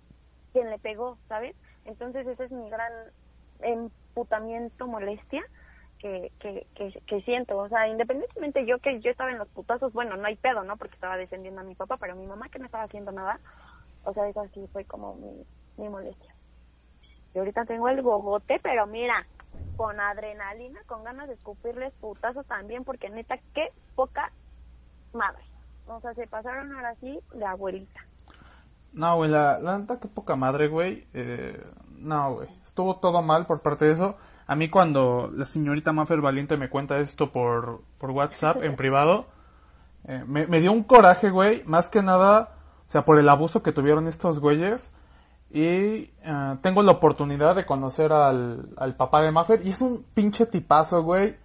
quien le pegó, ¿sabes? Entonces ese es mi gran emputamiento, molestia que, que, que, siento. O sea, independientemente yo que yo estaba en los putazos, bueno, no hay pedo, ¿no? Porque estaba defendiendo a mi papá, pero mi mamá que no estaba haciendo nada, o sea, eso sí fue como mi, mi molestia. Y ahorita tengo el gogote, pero mira, con adrenalina, con ganas de escupirles putazos también, porque neta, qué poca madre. O sea, se pasaron ahora sí de abuelita. No, güey, la, la neta, qué poca madre, güey. Eh, no, güey, estuvo todo mal por parte de eso. A mí cuando la señorita Maffer Valiente me cuenta esto por, por WhatsApp en privado, eh, me, me, dio un coraje, güey, más que nada, o sea, por el abuso que tuvieron estos güeyes. Y eh, tengo la oportunidad de conocer al, al papá de Maffer y es un pinche tipazo, güey.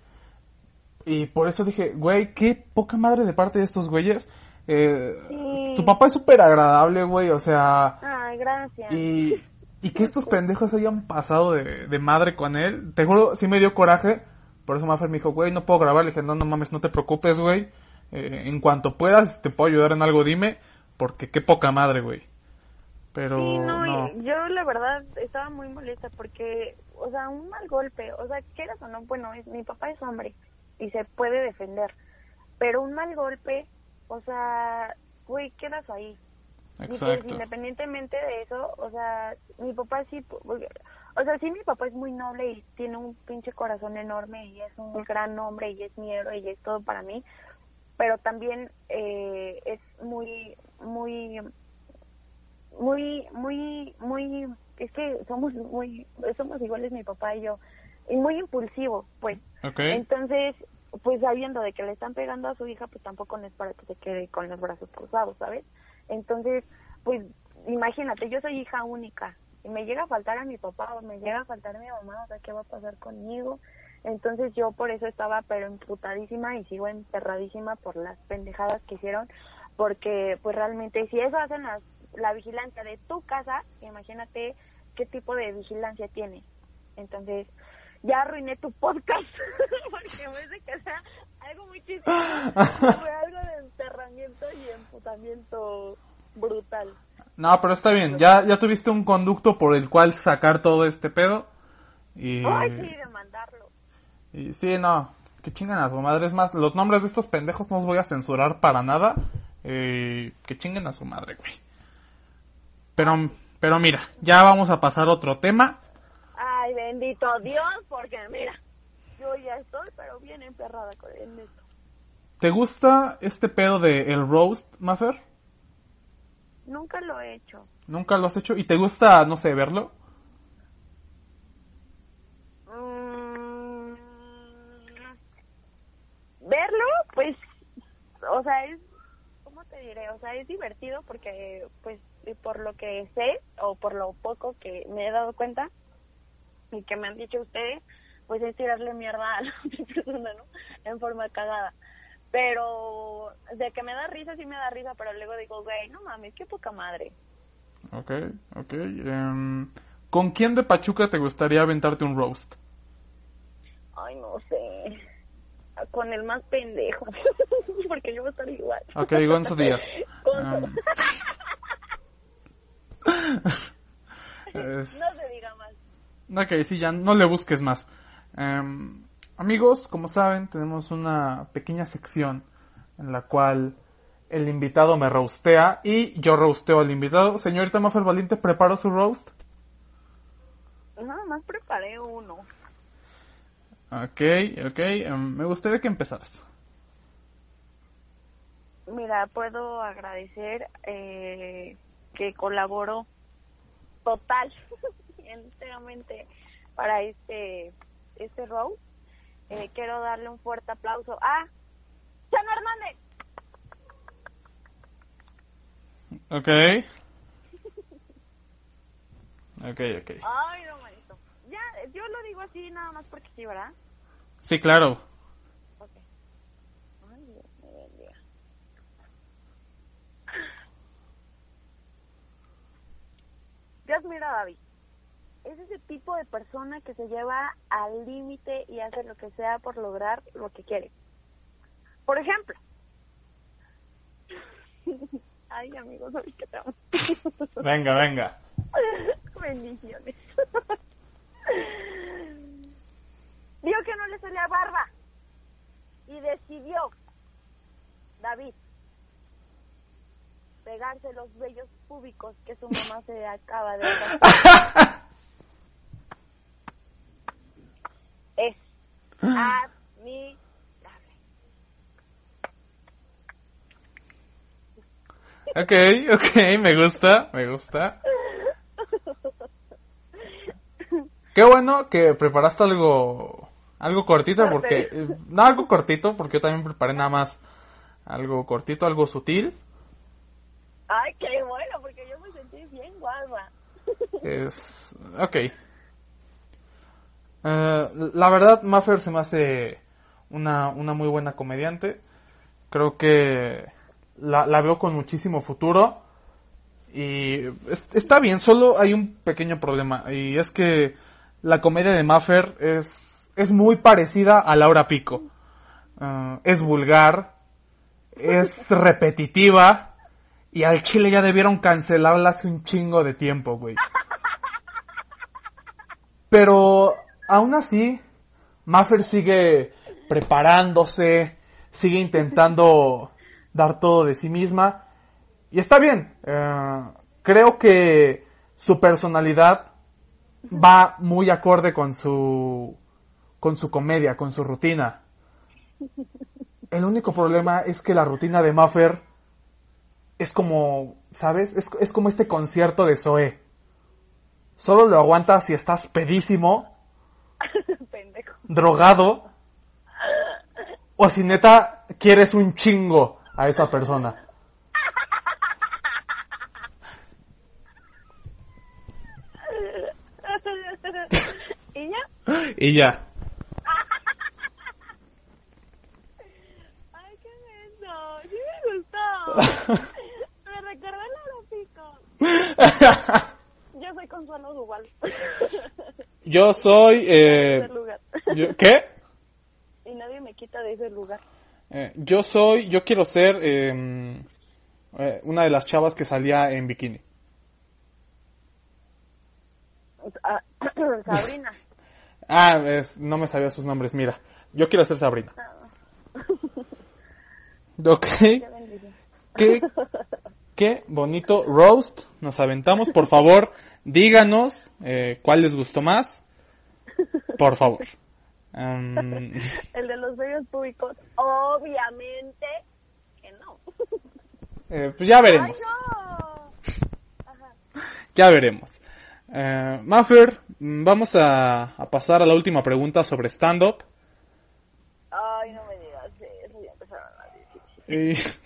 Y por eso dije, güey, qué poca madre de parte de estos güeyes. Eh, Su papá es súper agradable, güey, o sea... Ay, gracias. Y, y que estos pendejos hayan pasado de, de madre con él, te juro, sí me dio coraje. Por eso Maffer me dijo, güey, no puedo grabar. Le dije, no, no mames, no te preocupes, güey. Eh, en cuanto puedas, te puedo ayudar en algo, dime. Porque qué poca madre, güey. Pero sí, no, yo la verdad estaba muy molesta porque, o sea, un mal golpe, o sea, quieras o no, bueno, es, mi papá es hombre y se puede defender, pero un mal golpe o sea, güey, quedas ahí. Pues, Exacto. independientemente de eso, o sea, mi papá sí, o sea, sí mi papá es muy noble y tiene un pinche corazón enorme y es un gran hombre y es mi héroe y es todo para mí, pero también eh, es muy, muy, muy, muy, muy, es que somos muy, somos iguales mi papá y yo, y muy impulsivo, pues. Entonces, pues sabiendo de que le están pegando a su hija, pues tampoco no es para que se quede con los brazos cruzados, ¿sabes? Entonces, pues imagínate, yo soy hija única y me llega a faltar a mi papá o me llega a faltar a mi mamá, o sea, ¿qué va a pasar conmigo? Entonces yo por eso estaba pero emputadísima y sigo enterradísima por las pendejadas que hicieron, porque pues realmente si eso hacen la vigilancia de tu casa, imagínate qué tipo de vigilancia tiene. Entonces, ya arruiné tu podcast porque en vez de que sea algo muy chistoso fue algo de enterramiento y emputamiento brutal. No, pero está bien, ya, ya tuviste un conducto por el cual sacar todo este pedo y... Ay, sí, demandarlo. Y sí, no, que chingan a su madre. Es más, los nombres de estos pendejos no los voy a censurar para nada. Eh, que chinguen a su madre, güey. Pero, pero mira, ya vamos a pasar a otro tema. Ay, bendito Dios, porque mira, yo ya estoy, pero bien emperrada con esto. ¿Te gusta este pedo de el roast, Maffer? Nunca lo he hecho. ¿Nunca lo has hecho? ¿Y te gusta, no sé, verlo? Mm, verlo, pues, o sea, es, ¿cómo te diré? O sea, es divertido porque, pues, por lo que sé o por lo poco que me he dado cuenta, y que me han dicho ustedes, pues es tirarle mierda a la otra persona, ¿no? En forma cagada. Pero de que me da risa, sí me da risa, pero luego digo, güey, no mames, qué poca madre. Ok, ok. Em, ¿con quién de Pachuca te gustaría aventarte un roast? Ay, no sé. Con el más pendejo. Porque yo voy a estar igual. Ok, Gonzo Díaz. Gonzo. Um, es- No se diga más. Ok, sí, ya no le busques más. Em, amigos, como saben, tenemos una pequeña sección en la cual el invitado me roastea y yo roasteo al invitado. Señorita Mafer Valiente, ¿preparó su roast? Nada más preparé uno. Ok, ok, em, me gustaría que empezaras. Mira, puedo agradecer eh, que colaboró total enteramente para este este row. Eh, quiero darle un fuerte aplauso a Chano Hernández. Ok. Ok, ok. Ay, no, manito. Ya, yo lo digo así nada más porque sí, ¿verdad? Sí, claro. Ok. Ay, Dios me bendiga. Yo admiro a David. Es ese tipo de persona que se lleva al límite y hace lo que sea por lograr lo que quiere. Por ejemplo. Ay, amigos, sabes que amo. Venga, venga. Bendiciones. Vio que no le salía barba y decidió, David, pegarse los vellos públicos que su mamá se acaba de hacer. Es admirable. Ok, ok, me gusta, me gusta. Qué bueno que preparaste algo, algo cortito porque, eh, no algo cortito porque yo también preparé nada más algo cortito, algo sutil. Ay, qué bueno, porque yo me sentí bien guapa. Es, ok. Eh, la verdad, Maffer se me hace una, una muy buena comediante. Creo que la, la veo con muchísimo futuro. Y es- está bien, solo hay un pequeño problema. Y es que la comedia de Maffer es, es muy parecida a Laura Pico. Eh, es vulgar, es repetitiva. Y al chile ya debieron cancelarla hace un chingo de tiempo, güey. Pero aún así, Maffer sigue preparándose, sigue intentando dar todo de sí misma. Y está bien. eh, creo que su personalidad va muy acorde con su con su comedia, con su rutina. El único problema es que la rutina de Maffer es como, ¿sabes? Es, es como este concierto de Zoe. Solo lo aguantas si estás pedísimo, Pendejo. drogado, o si neta quieres un chingo a esa persona. ¿Y ya? Y ya. Ay, qué menso. Sí me gustó. me recordó el Pico. Yo soy Consuelo Duval. Yo soy... eh, yo- ¿Qué? y nadie me quita de ese lugar. Eh, yo soy... Yo quiero ser eh, eh, una de las chavas que salía en bikini. Ah, Sabrina. Ah, es- no me sabía sus nombres, mira. Yo quiero ser Sabrina. Ok. Qué bendición. Qué, qué bonito roast nos aventamos. Por favor, díganos eh, cuál les gustó más. Por favor. Am, El de los bellos públicos. Obviamente que no. eh, pues ya ¡Ay, veremos. Ya veremos. Eh, Maffer, vamos a, a pasar a la última pregunta sobre stand-up. Ay, no me digas eso. Ya empezaron a decir.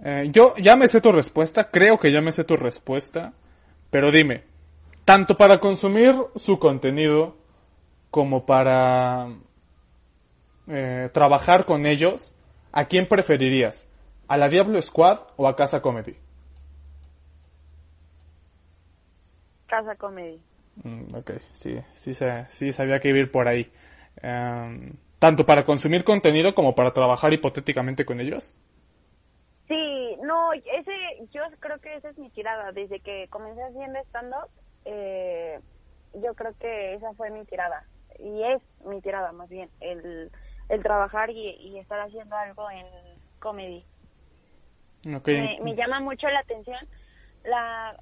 Y, eh, yo ya me sé tu respuesta, creo que ya me sé tu respuesta, pero dime, tanto para consumir su contenido como para eh, trabajar con ellos, ¿a quién preferirías? ¿A la Diablo Squad o a Casa Comedy? Casa Comedy. Mm, ok, sí, sí, sí sabía que ir por ahí. Em, tanto para consumir contenido como para trabajar hipotéticamente con ellos. No, ese, yo creo que esa es mi tirada. Desde que comencé haciendo stand-up, eh, yo creo que esa fue mi tirada. Y es mi tirada, más bien, el, el trabajar y, y estar haciendo algo en comedy. Me, me llama mucho la atención la,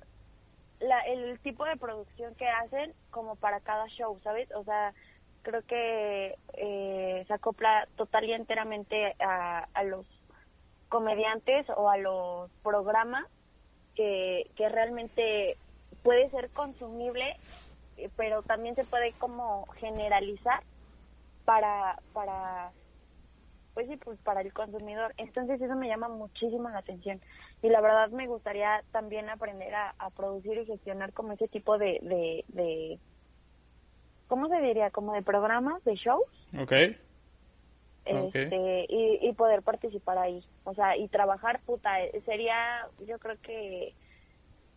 la, el tipo de producción que hacen como para cada show, ¿sabes? O sea, creo que eh, se acopla total y enteramente a, a los comediantes o a los programas que, que realmente puede ser consumible, eh, pero también se puede como generalizar para, para pues sí, pues para el consumidor. Entonces eso me llama muchísimo la atención. Y la verdad me gustaría también aprender a, producir y gestionar como ese tipo de, de, de, ¿cómo se diría? Como de programas, de shows. Ok. Este, y, y poder participar ahí. O sea, y trabajar, puta, eh, sería, yo creo que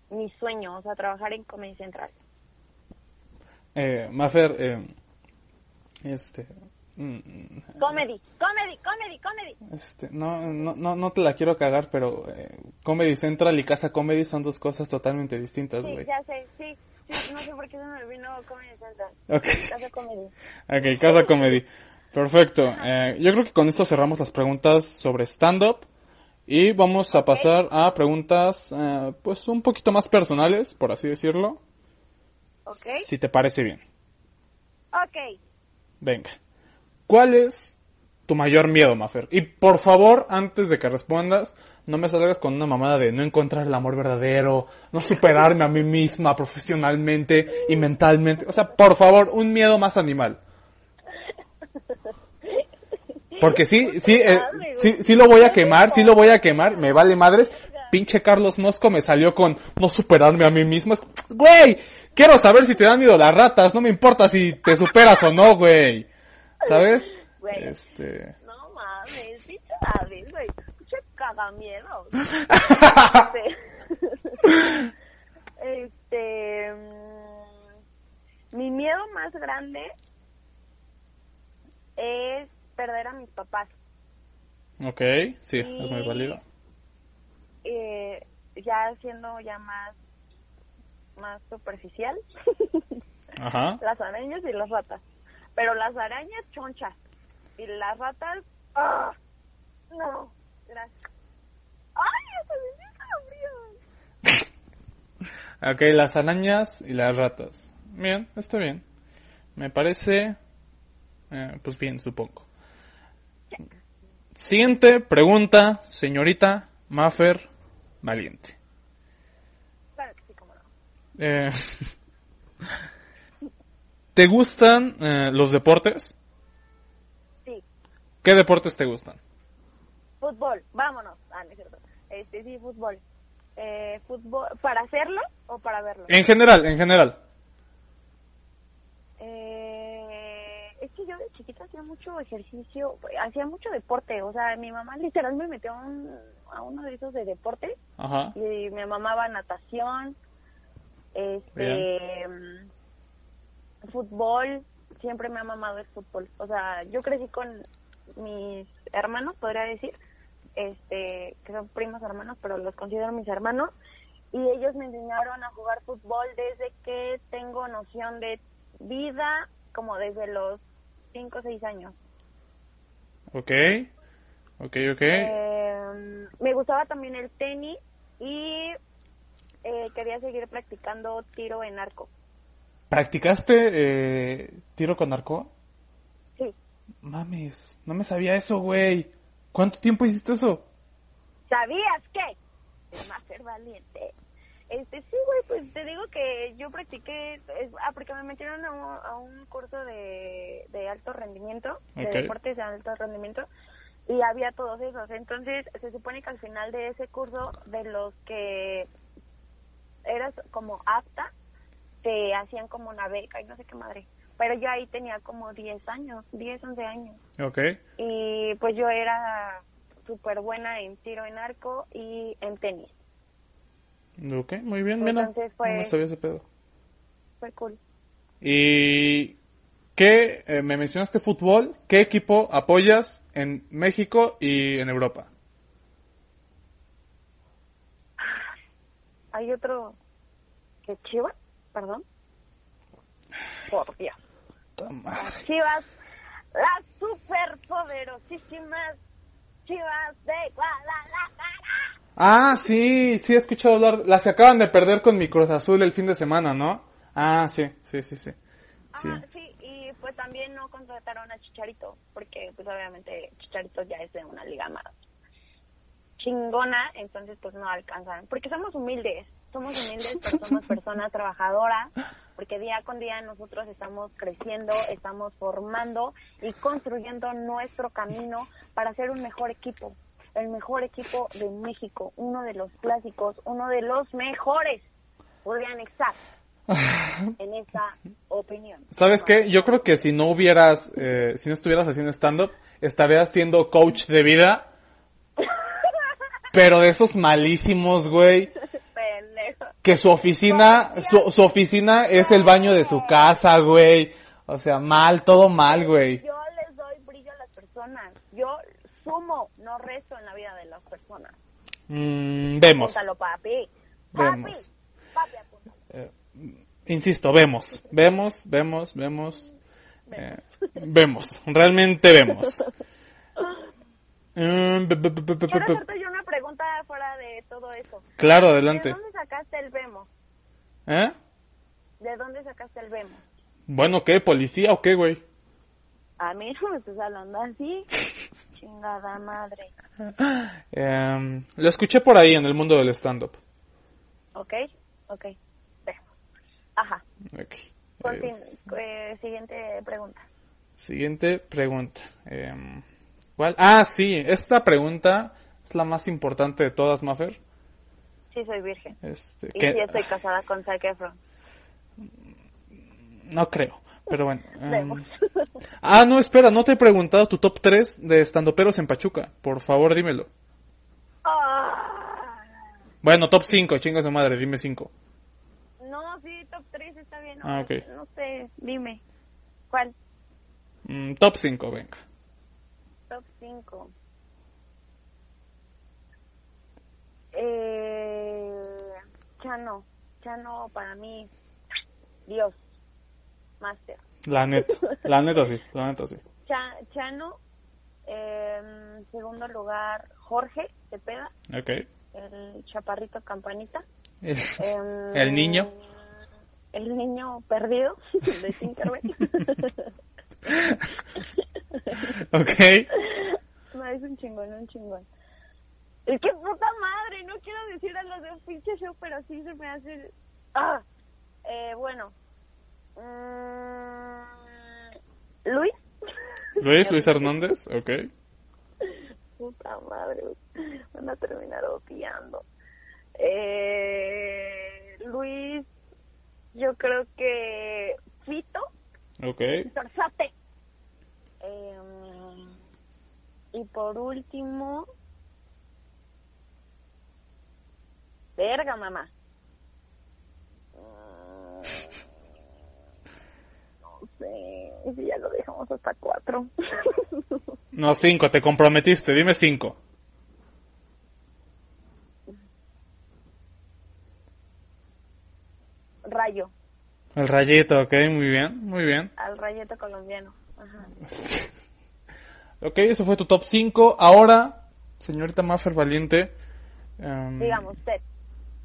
mi sueño, o sea, trabajar en Comedy Central. Eh, Mafer, eh, este, mm, Comedy, comedy, comedy, comedy. este, no, no, no, no te la quiero cagar, pero eh, Comedy Central y Casa Comedy son dos cosas totalmente distintas, Sí, güey. ya sé, sí, sí, no sé por qué se me vino Comedy Central. Ok. Casa Comedy. Ok, Casa Comedy. Perfecto. Eh, yo creo que con esto cerramos las preguntas sobre stand-up. Y vamos a pasar a preguntas, eh, pues un poquito más personales, por así decirlo. ¿Ok? Si te parece bien. Ok. Venga. ¿Cuál es tu mayor miedo, Mafer? Y por favor, antes de que respondas, no me salgas con una mamada de no encontrar el amor verdadero, no superarme a mí misma profesionalmente y mentalmente. O sea, por favor, un miedo más animal. Porque sí, sí, eh, sí, sí lo voy a quemar, sí lo voy a quemar, me vale madres. Pinche Carlos Mosco me salió con no superarme a mí mismo. Es- Güey, quiero saber si te dan miedo las ratas, no me importa si te superas o no, güey. ¿Sabes? Güey. Este... No mames, pinche David, güey. Pinche cagamiedo. este. este mm, mi miedo más grande es perder a mis papás. Ok, sí, es muy válido. Eh, ya siendo ya más más superficial Ajá. las arañas y las ratas pero las arañas chonchas y las ratas ¡ah! no gracias ay hasta me escalofríos. Ok, las arañas y las ratas. Bien, está bien. Me parece... eh, pues bien, supongo. Siguiente pregunta, señorita Maffer Valiente. claro que sí cómo no Eh, ¿Te gustan eh, los deportes? sí ¿Qué deportes te gustan? fútbol vámonos ah no es cierto este sí fútbol eh, fútbol para hacerlo o para verlo En general, en general. Eh, yo de chiquita hacía mucho ejercicio, hacía mucho deporte, o sea, mi mamá literal me metió a, un- a uno de esos de deporte Ajá. y me mamaba natación, este, mm, fútbol, siempre me ha mamado el fútbol, o sea, yo crecí con mis hermanos, podría decir, este, que son primos hermanos, pero los considero mis hermanos, y ellos me enseñaron a jugar fútbol desde que tengo noción de vida, como desde los 5 o 6 años. Ok. Ok, ok. Eh, me gustaba también el tenis y eh, quería seguir practicando tiro en arco. ¿Practicaste eh, tiro con arco? Sí, Mames, no me sabía eso, güey. ¿Cuánto tiempo hiciste eso? ¿sabías qué? Es más ser valiente. Este, sí, güey, pues te digo que yo practiqué, es- ah, porque me metieron a un, a un curso de, de alto rendimiento, de deportes de alto rendimiento, y había todos esos. Entonces, se supone que al final de ese curso, de los que eras como apta, te hacían como una beca y no sé qué madre. Pero yo ahí tenía como 10 años, 10, 11 años. Ok. Y pues yo era súper buena en tiro en arco y en tenis. Ok, muy bien, mira. Entonces fue- No sabía ese pedo. fue cool. ¿Y qué, eh, me mencionaste fútbol, qué equipo apoyas en México y en Europa? Hay otro que Chivas, perdón. Por Dios. Las Chivas, las superpoderosísimas Chivas de Guadalajara. Ah, sí, sí he escuchado hablar. Las que acaban de perder con mi Cruz Azul el fin de semana, ¿no? Ah, sí, sí, sí, sí. Sí. Ah, sí, y pues también no contrataron a Chicharito, porque pues obviamente Chicharito ya es de una liga más chingona, entonces pues no alcanzan, porque somos humildes, somos humildes, pero somos personas trabajadoras, porque día con día nosotros estamos creciendo, estamos formando y construyendo nuestro camino para ser un mejor equipo, el mejor equipo de México, uno de los clásicos, uno de los mejores, podrían estar en esa opinión. ¿Sabes qué? Yo creo que si no hubieras, eh, si no estuvieras haciendo stand-up, estarías siendo coach de vida, pero de esos malísimos, güey, que su oficina, su, su oficina es el baño de su casa, güey. O sea, mal, todo mal, güey. Yo les doy brillo a las personas. Yo sumo, no resto en la vida de las personas. Mm, vemos, Apúntalo, papi. Papi. Vemos. Papi, apúntalo. insisto, vemos, vemos, vemos, vemos, eh, vemos, realmente vemos. Mm, Quiero hacerte yo una pregunta fuera de todo eso. Claro, ¿De adelante. dónde sacaste el Vemo? ¿Eh? ¿De dónde sacaste el Vemo? Bueno, ¿qué? ¿Policía o qué, güey? A mí no me estás hablando así. Chingada madre. Em, lo escuché por ahí en el mundo del stand-up. ¿Ok? Ok. Ajá. Ok. Por fin, Es- eh, siguiente pregunta. Siguiente pregunta. Em, ¿Cuál? Ah, sí, esta pregunta es la más importante de todas, Maffer. Sí, soy virgen. Este, Y que- sí estoy casada con Zac Efron. No creo, pero bueno. Vemos. ah, no, espera, no te he preguntado tu top 3 de estandoperos en Pachuca. Por favor, dímelo. Ah. Bueno, top 5, chinga su madre, dime 5. No, sí, top 3 está bien. Ah, no, ok. No sé, dime. ¿Cuál? Mm, top 5, venga. Top 5. Eh, Chano. Chano para mí, Dios. Master. La neta, la neta sí, la neta sí. Cha- Chano. En segundo lugar, Jorge Cepeda, Ok. el chaparrito campanita. El, Em, el niño. El niño perdido de Tinkerbell. Ok. No, es un chingón, un chingón. Es que puta madre, no quiero decir a los de un pinche show, pero sí se me hace... Ah, eh, bueno. Mm, Luis. Luis, Luis Hernández, ok. Puta madre, van a terminar odiando. Eh, Luis, yo creo que Fito, Ok. Zorzate. Eh, y por último, verga, mamá. Si ya lo dejamos hasta cuatro. No, 5, te comprometiste, dime 5. Rayo, El rayito, ok, muy bien, muy bien. al rayito colombiano. Ajá. Ok, eso fue tu top 5. Ahora, señorita Maffer Valiente. em, Digamos usted,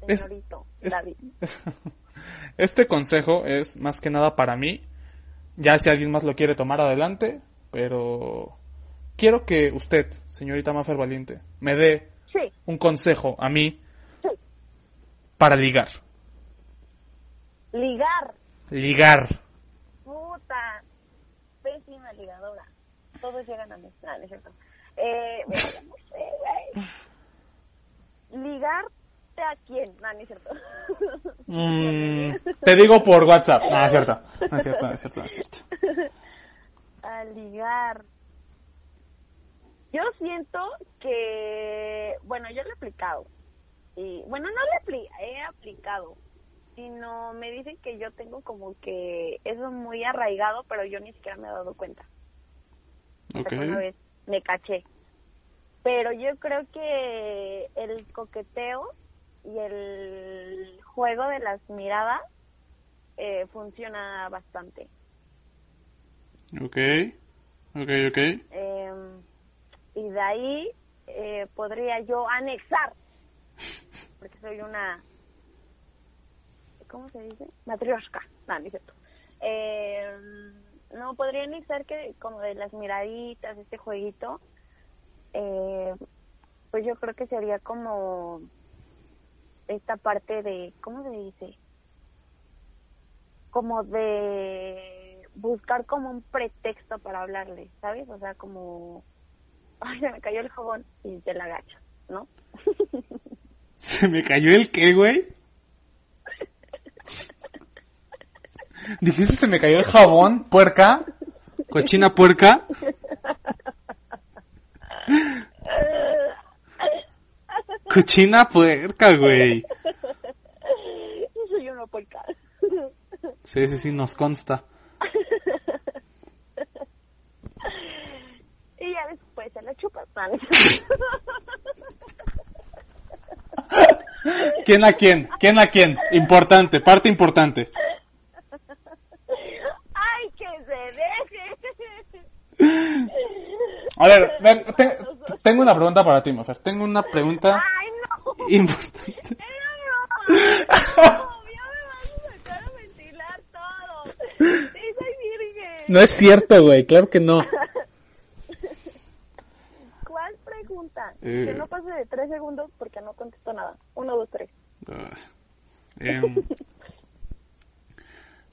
es- señorito es- David. Este consejo es más que nada para mí. Ya si alguien más lo quiere tomar adelante, pero quiero que usted, señorita Maffer Valiente, me dé Sí, un consejo a mí sí. para ligar. Ligar, Ligar. puta, pésima ligadora. Todos llegan a mí. No, no es cierto. Eh, verga, no sé, güey. ¿Ligarte a quién? No, no es cierto. Mm, te digo por WhatsApp. No, es cierto. No es cierto, no es cierto, no es cierto. a ligar. Yo siento que, bueno, yo lo he aplicado. Y, bueno, no lo he, apli- he aplicado. sino me dicen que yo tengo como que eso muy arraigado, pero yo ni siquiera me he dado cuenta. Hasta Ok. que Una vez me caché. Pero yo creo que el coqueteo y el juego de las miradas eh, funciona bastante. Ok. Ok, ok. Eh, y de ahí eh, podría yo anexar, porque soy una, ¿cómo se dice? Matrioshka, no, no es cierto. Eh, no, podría anexar que como de las miraditas, este jueguito, eh, pues yo creo que sería como esta parte de, ¿cómo se dice? Como de buscar como un pretexto para hablarle, ¿sabes? O sea, como, ay, se me cayó el jabón y te la agacho, ¿no? ¿Se me cayó el qué, güey? ¿Dijiste se me cayó el jabón, puerca? ¿Cochina puerca? Cochina puerca, güey. Yo soy una puerca. Sí, sí, sí, nos consta. y ya después se la chupas. ¿Quién a quién? ¿Quién a quién? Importante, parte importante. ay, que se deje. A ver, ven, te- tengo una pregunta para ti, Mafer. Tengo una pregunta ay, no. importante. Era broma. No, ya me vas a sacar a ventilar todo. Sí, soy virgen. No es cierto, güey, claro que no. ¿Cuál pregunta? Eh. Que no pase de tres segundos porque no contesto nada. Uno, dos, tres. Ah, em,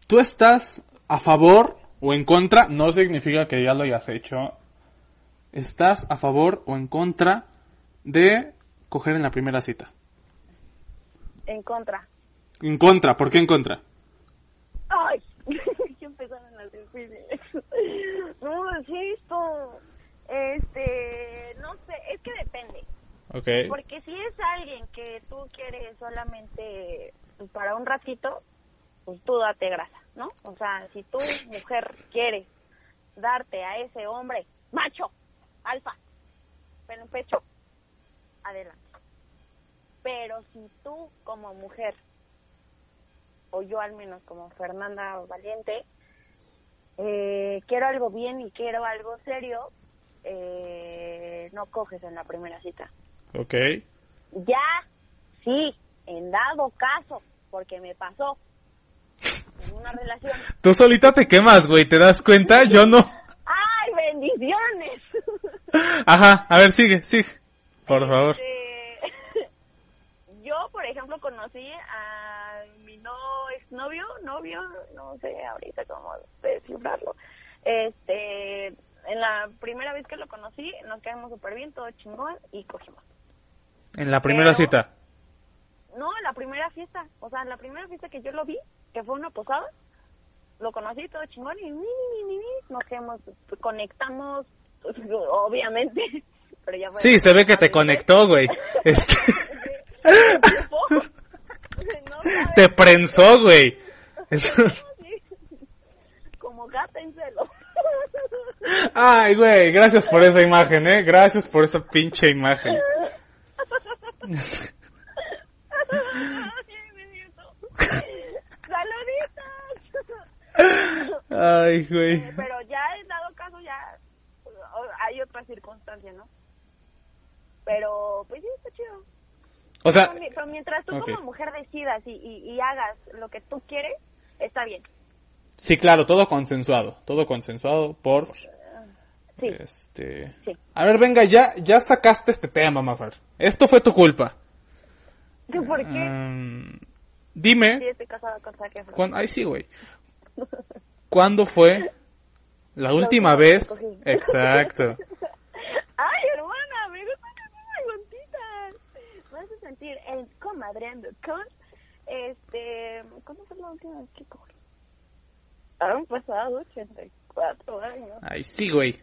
¿Tú estás a favor o en contra? No significa que ya lo hayas hecho. ¿Estás a favor o en contra de coger en la primera cita? En contra. En contra, ¿por qué en contra? Ay, ya empezaron las difíciles. No, insisto. Este, no sé, es que depende. Ok. Porque si es alguien que tú quieres solamente pues, para un ratito, pues tú date grasa, ¿no? O sea, si tú, mujer, quieres darte a ese hombre, macho, alfa, pelo en pecho, adelante. Pero si tú, como mujer, o yo al menos como Fernanda Valiente, eh, quiero algo bien y quiero algo serio, eh, no coges en la primera cita. Ok. Ya, sí, en dado caso, porque me pasó en una relación. Tú solita te quemas, güey, ¿te das cuenta? Yo no. ¡Ay, bendiciones! Ajá, a ver, sigue, sigue. Por favor. Este, yo, por ejemplo, conocí a mi no exnovio, novio, no sé ahorita cómo descifrarlo. Este, en la primera vez que lo conocí, nos quedamos súper bien, todo chingón y cogimos. En la primera Pero- cita. No, en la primera fiesta. O sea, en la primera fiesta que yo lo vi, que fue una posada, lo conocí todo chingón y ni, ni, ni, ni, nos quedamos, conectamos, obviamente. Pero ya Sí, se ve que te conectó, güey. Este, te prensó, güey. Como gata en celo. Ay, güey, gracias por esa imagen, eh. Gracias por esa pinche imagen. Saluditos. Ay, güey. Pero ya ya o- hay otras circunstancias, ¿no? Pero pues sí, está chido. O sea, Pero mi- pero mientras tú como mujer decidas y, y, y hagas lo que tú quieres, está bien. sí, claro, todo consensuado. Todo consensuado por... Sí, Este... sí. A ver, venga, ya, ya sacaste este tema, Mafer. Esto fue tu culpa. ¿Por qué? Mm, Sí, dime... estoy casada con Zac Efron. cuán- Ay, sí, güey. ¿Cuándo fue la última última vez. Exacto. Ay, hermana, me gusta que me preguntitas. Me hace sentir el comadreando con, este, ¿cómo fue la última vez que cogí? Han pasado 84 años. Ay, sí, güey.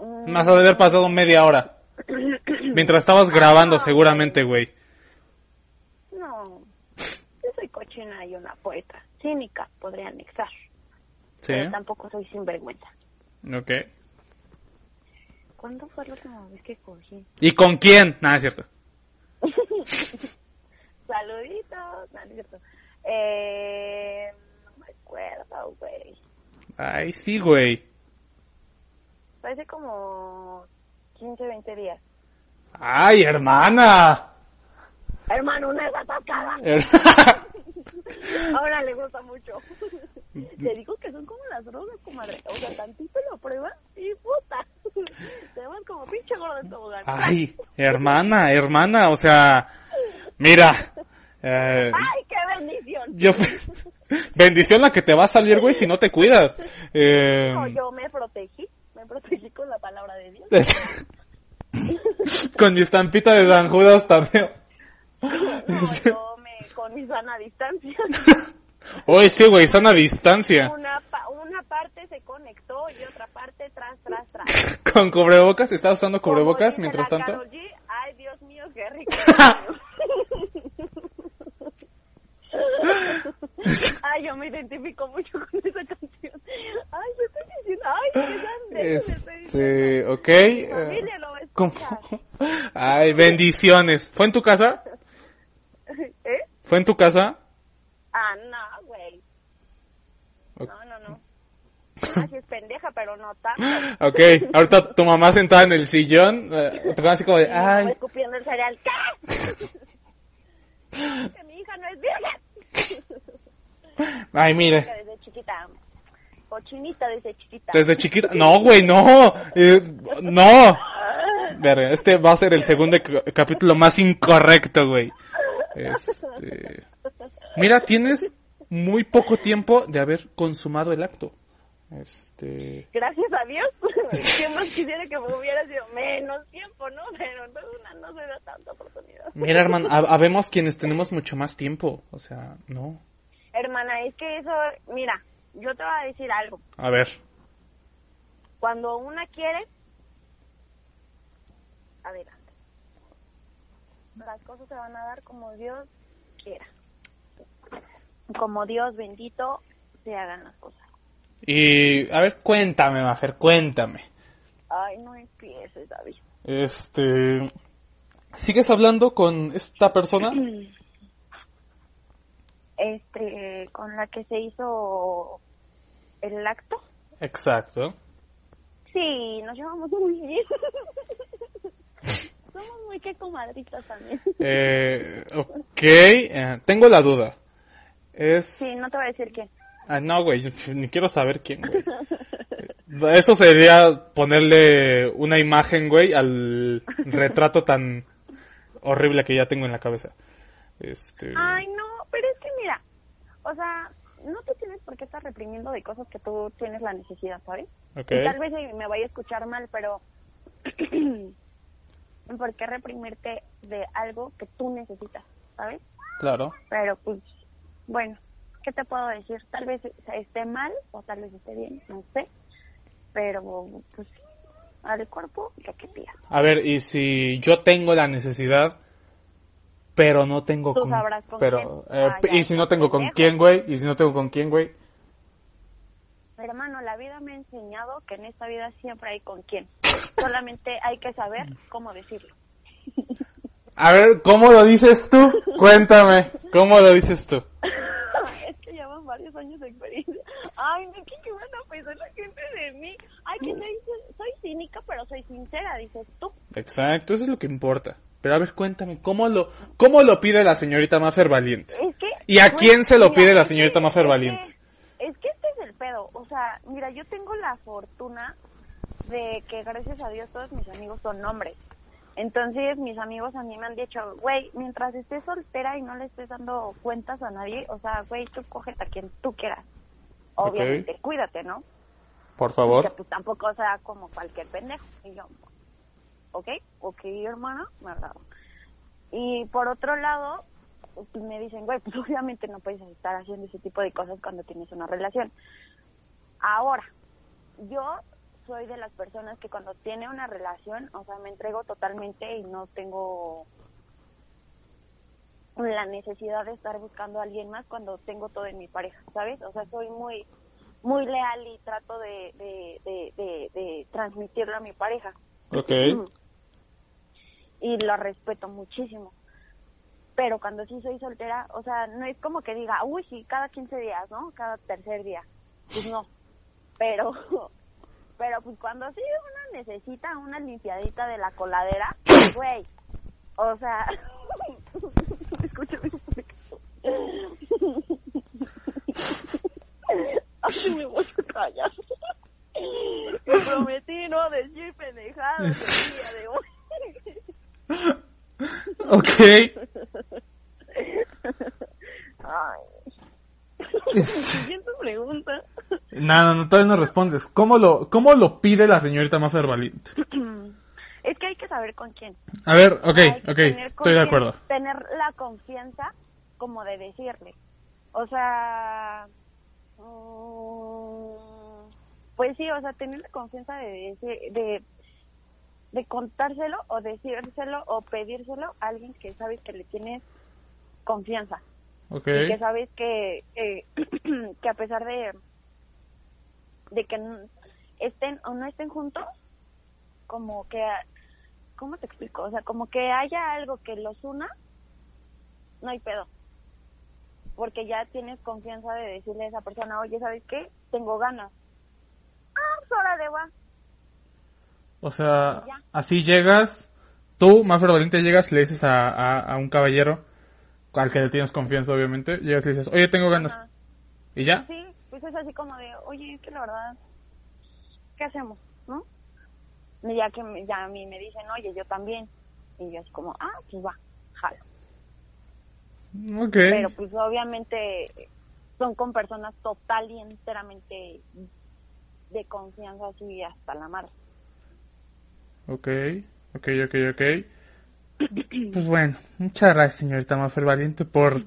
Mm, Más ha de haber pasado media hora. Mientras estabas grabando, seguramente, güey. No, yo soy cochina y una poeta cínica, podría anexar. Sí. Pero tampoco soy sinvergüenza. Ok. ¿Cuándo fue la última vez que cogí? ¿Y con quién? Nada, es cierto. Saluditos. No es cierto. Eh, no me acuerdo, güey. Ay, sí, güey. Parece como 15, 20 días. Ay, hermana. Hermano, una es atacada. Her- Ahora le gusta mucho. Te digo que son como las drogas, comadre. O sea, tantito lo pruebas y puta. Te vas como pinche gordo de tobogán. Ay, hermana, hermana, o sea, mira. eh, ¡Ay, qué bendición! yo, bendición la que te va a salir, güey, si no te cuidas. Eh, No, yo me protegí. Me protegí con la palabra de Dios. con mi estampita de San Judas Tadeo. No, mi sana distancia. Oye, sí, güey, están a distancia. Una, pa- una parte se conectó y otra parte tras, tras, tras. Con cubrebocas, ¿estás usando cubrebocas mientras tanto? Karol G, Ay, Dios mío, qué rico. Ay, yo me identifico mucho con esa canción. Ay, yo estoy diciendo, ay, qué grande. Este, ok. Mi eh, familia lo va a ¿cómo? escuchar. Ay, bendiciones. ¿Fue en tu casa? ¿Fue en tu casa? Ah, no, güey. No, no, no. Así es pendeja, pero no tanto. Ok, ahorita tu mamá sentada en el sillón, eh, quedas así como de, ay, escupiendo el cereal. ¿Qué? que mi hija no es virgen. ay, mire, desde chiquita. Cochinita desde chiquita. desde chiquita, no, güey, no, eh, no, Verga, este va a ser el segundo ca- capítulo más incorrecto, güey. Este, mira, tienes muy poco tiempo de haber consumado el acto. Este, Gracias a Dios. ¿Quién más quisiera que me hubiera sido menos tiempo, no? Pero no, una no se da tanta oportunidad. mira, hermano, hab- habemos quienes tenemos mucho más tiempo, o sea, no. Hermana, es que eso, mira, yo te voy a decir algo. A ver, Cuando una quiere, adelante. Las cosas se van a dar como Dios quiera. Como Dios bendito se hagan las cosas. y, a ver, cuéntame, Mafer, cuéntame. Ay, no empieces, David. Este, ¿sigues hablando con esta persona? Este, con la que se hizo el acto. Exacto. Sí, nos llevamos muy bien. Somos muy que comadritas también. Eh, ok, eh, tengo la duda. Es... Sí, no te voy a decir quién. Ah, no, güey, ni quiero saber quién, güey. Eh, Eso sería ponerle una imagen, güey, al retrato tan horrible que ya tengo en la cabeza. Este... Ay, no, pero es que mira, o sea, no te tienes por qué estar reprimiendo de cosas que tú tienes la necesidad, ¿sabes? Ok. Y tal vez me vaya a escuchar mal, pero ¿por qué reprimirte de algo que tú necesitas, ¿sabes? Claro. Pero pues, bueno, ¿qué te puedo decir? Tal vez esté mal o tal vez esté bien, no sé. Pero pues al cuerpo lo que pida. A ver, y si yo tengo la necesidad, pero no tengo Tú con... sabrás con pero, quién. eh, Ah, y si no tengo con quién, güey, y si no tengo con quién, güey. Hermano, la vida me ha enseñado que en esta vida siempre hay con quién. Solamente hay que saber cómo decirlo. A ver, ¿cómo lo dices tú? Cuéntame, ¿cómo lo dices tú? es que llevan varios años de experiencia. Ay, no, ¿qué, qué van a pensar la gente de mí? Ay, que soy, soy cínica, pero soy sincera, dices tú. Exacto, eso es lo que importa. Pero a ver, cuéntame, ¿cómo lo, cómo lo pide la señorita Maffer Valiente? Es que... ¿Y a pues, quién se lo pide la señorita Maffer Valiente? Es que pedo. O sea, mira, yo tengo la fortuna de que gracias a Dios todos mis amigos son hombres. Entonces mis amigos a mí me han dicho, güey, mientras estés soltera y no le estés dando cuentas a nadie, o sea, güey, tú cógete a quien tú quieras. Obviamente, cuídate, ¿no? Por Que favor. pues tampoco sea como cualquier pendejo. Y yo, ok, ok, hermana, me. Y por otro lado, pues me dicen, güey, pues obviamente no puedes estar haciendo ese tipo de cosas cuando tienes una relación. Ahora, yo soy de las personas que cuando tiene una relación, o sea, me entrego totalmente y no tengo la necesidad de estar buscando a alguien más cuando tengo todo en mi pareja, ¿sabes? O sea, soy muy muy leal y trato de, de, de, de, de transmitirlo a mi pareja. Ok. Y lo respeto muchísimo. Pero cuando sí soy soltera, o sea, no es como que diga, uy, sí, cada 15 días, ¿no? Cada tercer día. Pues no. Pero, pero pues cuando sí uno necesita una limpiadita de la coladera, güey, o sea, escúchame. Ay, me voy a callar. Me prometí no decir pendejadas el día de hoy. Ok. Ay. Siguiente pregunta. No, no, no, todavía no respondes. ¿Cómo lo, cómo lo pide la señorita más valiente? Es que hay que saber con quién. A ver, ok, ok, estoy de acuerdo. Tener la confianza como de decirle. O sea, mm, pues sí, o sea, tener la confianza de decir, de, de contárselo o decírselo o pedírselo a alguien que sabes que le tienes confianza Ok, y que sabes que eh, que a pesar de de que estén o no estén juntos como que cómo te explico o sea como que haya algo que los una no hay pedo. Porque ya tienes confianza de decirle a esa persona oye sabes qué tengo ganas ah pues órale va o sea, así llegas, tú, más valiente, llegas y le dices a, a, a un caballero, al que le tienes confianza, obviamente, llegas y le dices, oye, tengo ganas. Ajá. ¿Y ya? Sí, pues es así como de, oye, es que la verdad, ¿qué hacemos? ¿No? Y ya que me- ya a mí me dicen, oye, yo también. Y yo es como, ah, pues va, jalo. Ok. Pero pues obviamente son con personas total y enteramente de confianza así hasta la mar. Ok, ok, ok, ok. Pues bueno, muchas gracias, señorita Mafer Valiente, por,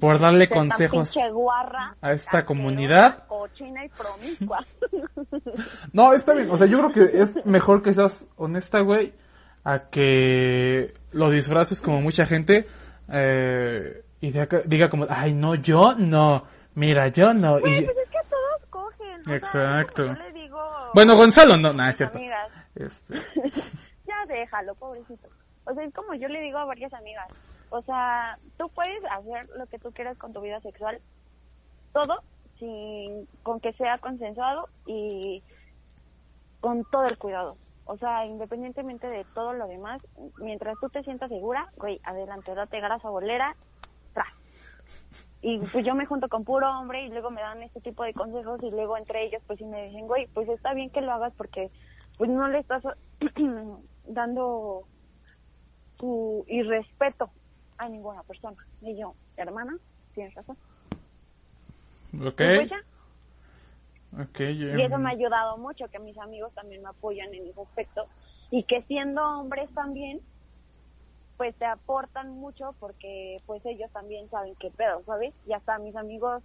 por darle consejos. guarra, a esta comunidad. Cochina y promiscua. No, está bien. O sea, yo creo que es mejor que seas honesta, güey, a que lo disfraces como mucha gente eh, y diga, diga como, ay, no, yo no. Mira, yo no. Güey, Y, pues es que todos cogen. Exacto. como yo le digo bueno, Gonzalo, no, nada, es cierto. Este, ya déjalo, pobrecito. O sea, es como yo le digo a varias amigas. O sea, tú puedes hacer lo que tú quieras con tu vida sexual, todo sin con que sea consensuado y con todo el cuidado. O sea, independientemente de todo lo demás, mientras tú te sientas segura, güey, adelante, date grasa bolera, tras. Y pues yo me junto con puro hombre y luego me dan este tipo de consejos y luego entre ellos pues sí me dicen, güey, pues está bien que lo hagas porque pues no le estás dando tu irrespeto a ninguna persona. Y yo, hermana, tienes razón. ok. Y pues ya. Ok, Y eso me ha ayudado mucho, que mis amigos también me apoyan en ese aspecto. Y que siendo hombres también, pues te aportan mucho porque pues ellos también saben qué pedo, ¿sabes? Y hasta mis amigos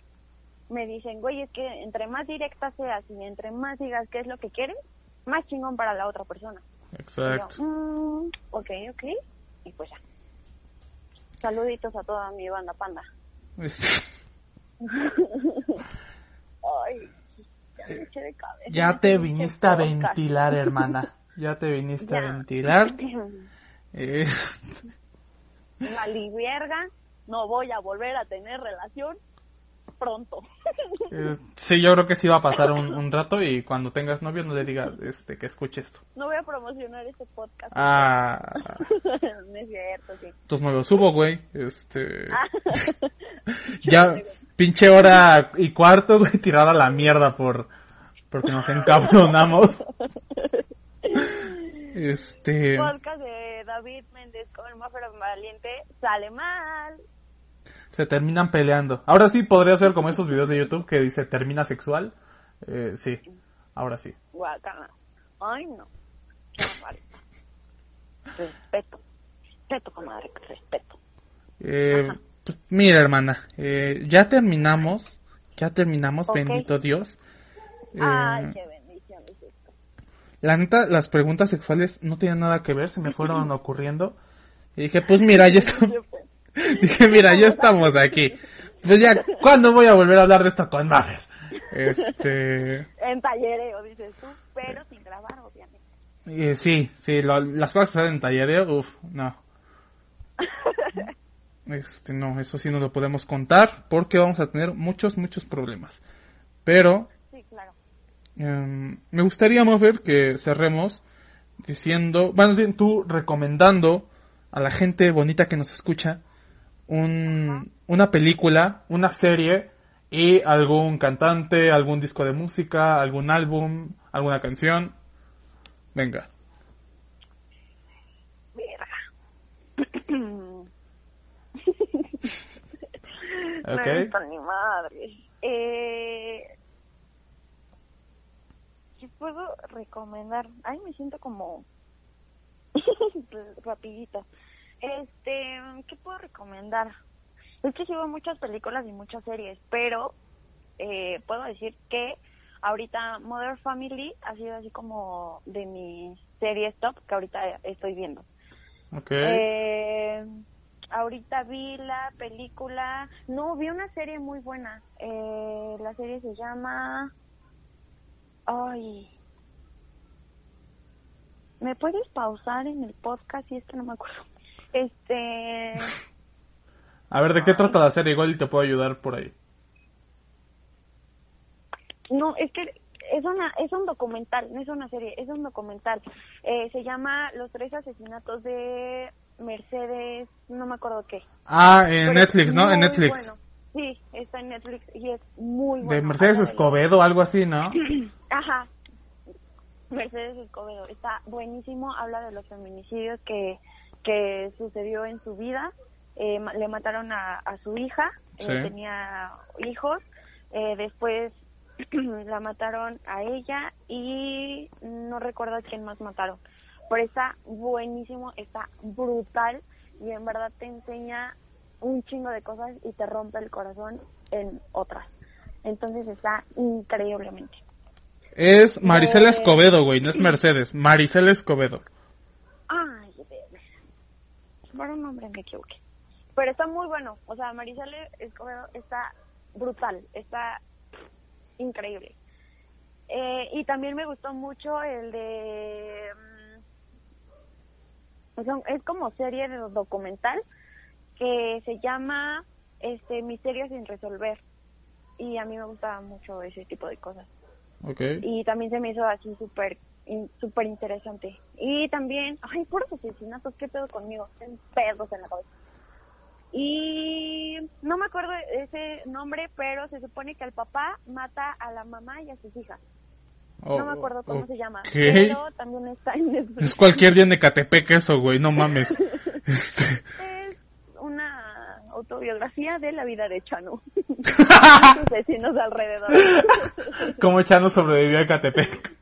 me dicen, güey, es que entre más directa seas y entre más digas qué es lo que quieres, más chingón para la otra persona. Yo, Exacto. "Mm, ok, ok. Y pues ya. Saluditos a toda mi banda panda. Este, Ay, ya me eché de cabeza. ya te viniste a ventilar, hermana. Ya te viniste a ventilar. Este, no voy a volver a tener relación pronto. eh, sí, yo creo que sí va a pasar un, un rato y cuando tengas novio no le digas este, que escuche esto. No voy a promocionar este podcast. Ah, no es cierto, sí. pues me lo subo, güey. Este, Ah. ya, pinche hora y cuarto, güey, tirada a la mierda por, porque nos encabronamos. Este, Podcast de David Méndez con el Mafra Valiente sale mal. Se terminan peleando. Ahora sí podría ser como esos videos de YouTube que dice termina sexual. Eh, sí, ahora sí. Guacala. Ay, no. Mal. Respeto. Respeto, comadre, respeto. Eh, pues, mira, hermana, eh, ya terminamos. Ya terminamos, bendito Dios. Eh, Ay, qué bendición es esto. La neta, las preguntas sexuales no tenían nada que ver, se me fueron ocurriendo. Y dije, pues mira, ya, está- Dije, mira, ya estamos aquí. Pues ya, ¿cuándo voy a volver a hablar de esto con Maffer? Este... En tallereo, dices tú, pero sin grabar, obviamente. Eh, sí, sí, lo- las cosas que salen en tallereo, uff, no. Este, no, eso sí no lo podemos contar porque vamos a tener muchos, muchos problemas. Pero Sí, claro. em, me gustaría, Moffer, que cerremos diciendo, bueno, tú recomendando a la gente bonita que nos escucha un, una película, una serie y algún cantante, algún disco de música, algún álbum, alguna canción. Venga. Verga. Ok. No ni madre. Eh, ¿Qué puedo recomendar? Ay, me siento como rapidito. Este, ¿qué puedo recomendar? Es que sigo muchas películas y muchas series, pero eh, puedo decir que ahorita Mother Family ha sido así como de mis series top que ahorita estoy viendo. Ok. Eh, ahorita vi la película, no, vi una serie muy buena. Eh, la serie se llama, ay, ¿me puedes pausar en el podcast? Si es que no me acuerdo. Este, A ver, ¿de qué trata la serie? Igual y te puedo ayudar por ahí. no, es que es una, es un documental, no es una serie, es un documental. Eh, se llama Los tres asesinatos de Mercedes, no me acuerdo qué. Ah, en Pero Netflix, ¿no? En Netflix. bueno. Sí, está en Netflix y es muy bueno. De Mercedes Escobedo, algo así, ¿no? Ajá. Mercedes Escobedo. Está buenísimo. Habla de los feminicidios que, que sucedió en su vida. Eh, le mataron a, a su hija. eh, Sí. tenía hijos. Eh, después la mataron a ella y no recuerdo a quién más mataron. Pero está buenísimo, está brutal y en verdad te enseña un chingo de cosas y te rompe el corazón en otras. Entonces está increíblemente. Es Maricela Eh. Escobedo, güey, no es Mercedes. Maricela Escobedo. Por un nombre me equivoqué. Pero está muy bueno. O sea, Marisela Escobedo está brutal. Está increíble. Eh, y también me gustó mucho el de... mm, es como serie de documental que se llama este Misterios sin resolver. Y a mí me gusta mucho ese tipo de cosas y también se me hizo así súper súper interesante y también ay puros asesinatos qué pedo conmigo Tengo pedos en la cabeza. Y no me acuerdo ese nombre pero se supone que el papá mata a la mamá y a sus hijas. Oh, no me acuerdo cómo se llama pero también está en Netflix. Es cualquier día en Ecatepec eso, güey, no mames. Este, es una autobiografía de la vida de Chano. Sus vecinos alrededor. ¿Cómo Chano sobrevivió a Ecatepec?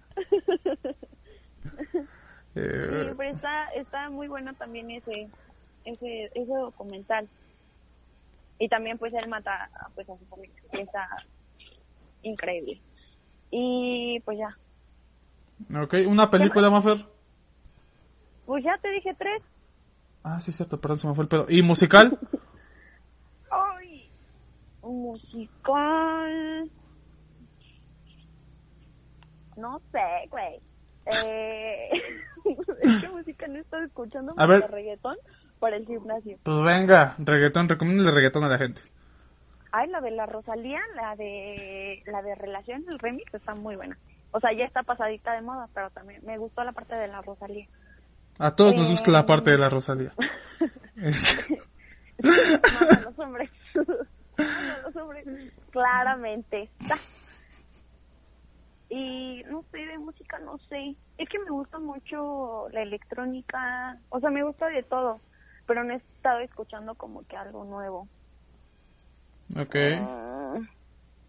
Sí, Eh, pero está, está muy bueno también ese, ese, ese documental. Y también pues él mata pues a su familia. Está increíble. Y pues ya. ok, ¿una película, Mafer? Pues ya te dije tres. Ah, sí, cierto, perdón, se me fue el pedo. ¿Y musical? ¡Ay! Musical. No sé, güey. Eh... que música no estoy escuchando A ver. reggaetón para el gimnasio. Pues venga, reggaetón, recomiéndale reggaetón a la gente. Ay, la de la Rosalía, la de la de Relación, el remix está muy buena. O sea, ya está pasadita de moda, pero también me gustó la parte de la Rosalía. A todos nos gusta la Eh, parte de la Rosalía. Los hombres. Los hombres. Claramente está. Y no sé, de música no sé. Es que me gusta mucho la electrónica. O sea, me gusta de todo. Pero no he estado escuchando como que algo nuevo. ok. Mm.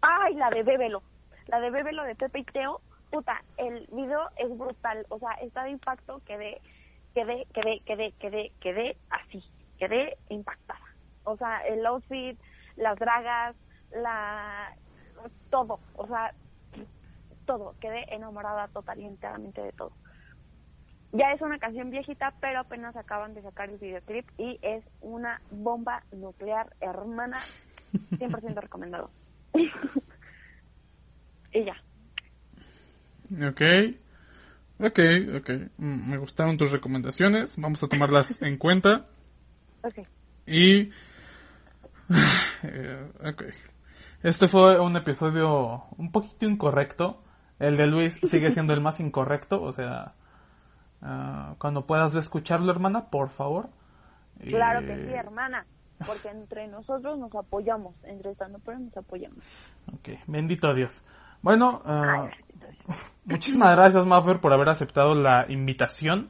Ay, la de Bébelo. La de Bébelo de Pepe y Teo. Puta, el video es brutal. O sea, está de impacto. Quedé, quedé, quedé, quedé, quedé, quedé así. Quedé impactada. O sea, el outfit, las dragas, la... Todo. O sea, todo. Quedé enamorada total y enteramente de todo. Ya es una canción viejita, pero apenas acaban de sacar el videoclip y es una bomba nuclear hermana, 100% recomendado. y ya. Ok. Ok, ok. Mm, Me gustaron tus recomendaciones. Vamos a tomarlas en cuenta. Ok. Y... eh, ok. Este fue un episodio un poquito incorrecto. El de Luis sigue siendo el más incorrecto. O sea, ah, cuando puedas escucharlo, hermana, por favor. Claro que sí, hermana. Porque entre nosotros nos apoyamos. Entre estando pero nos apoyamos. Ok, bendito Dios. Bueno, ah, Ay, gracias. muchísimas gracias, Maffer, por haber aceptado la invitación.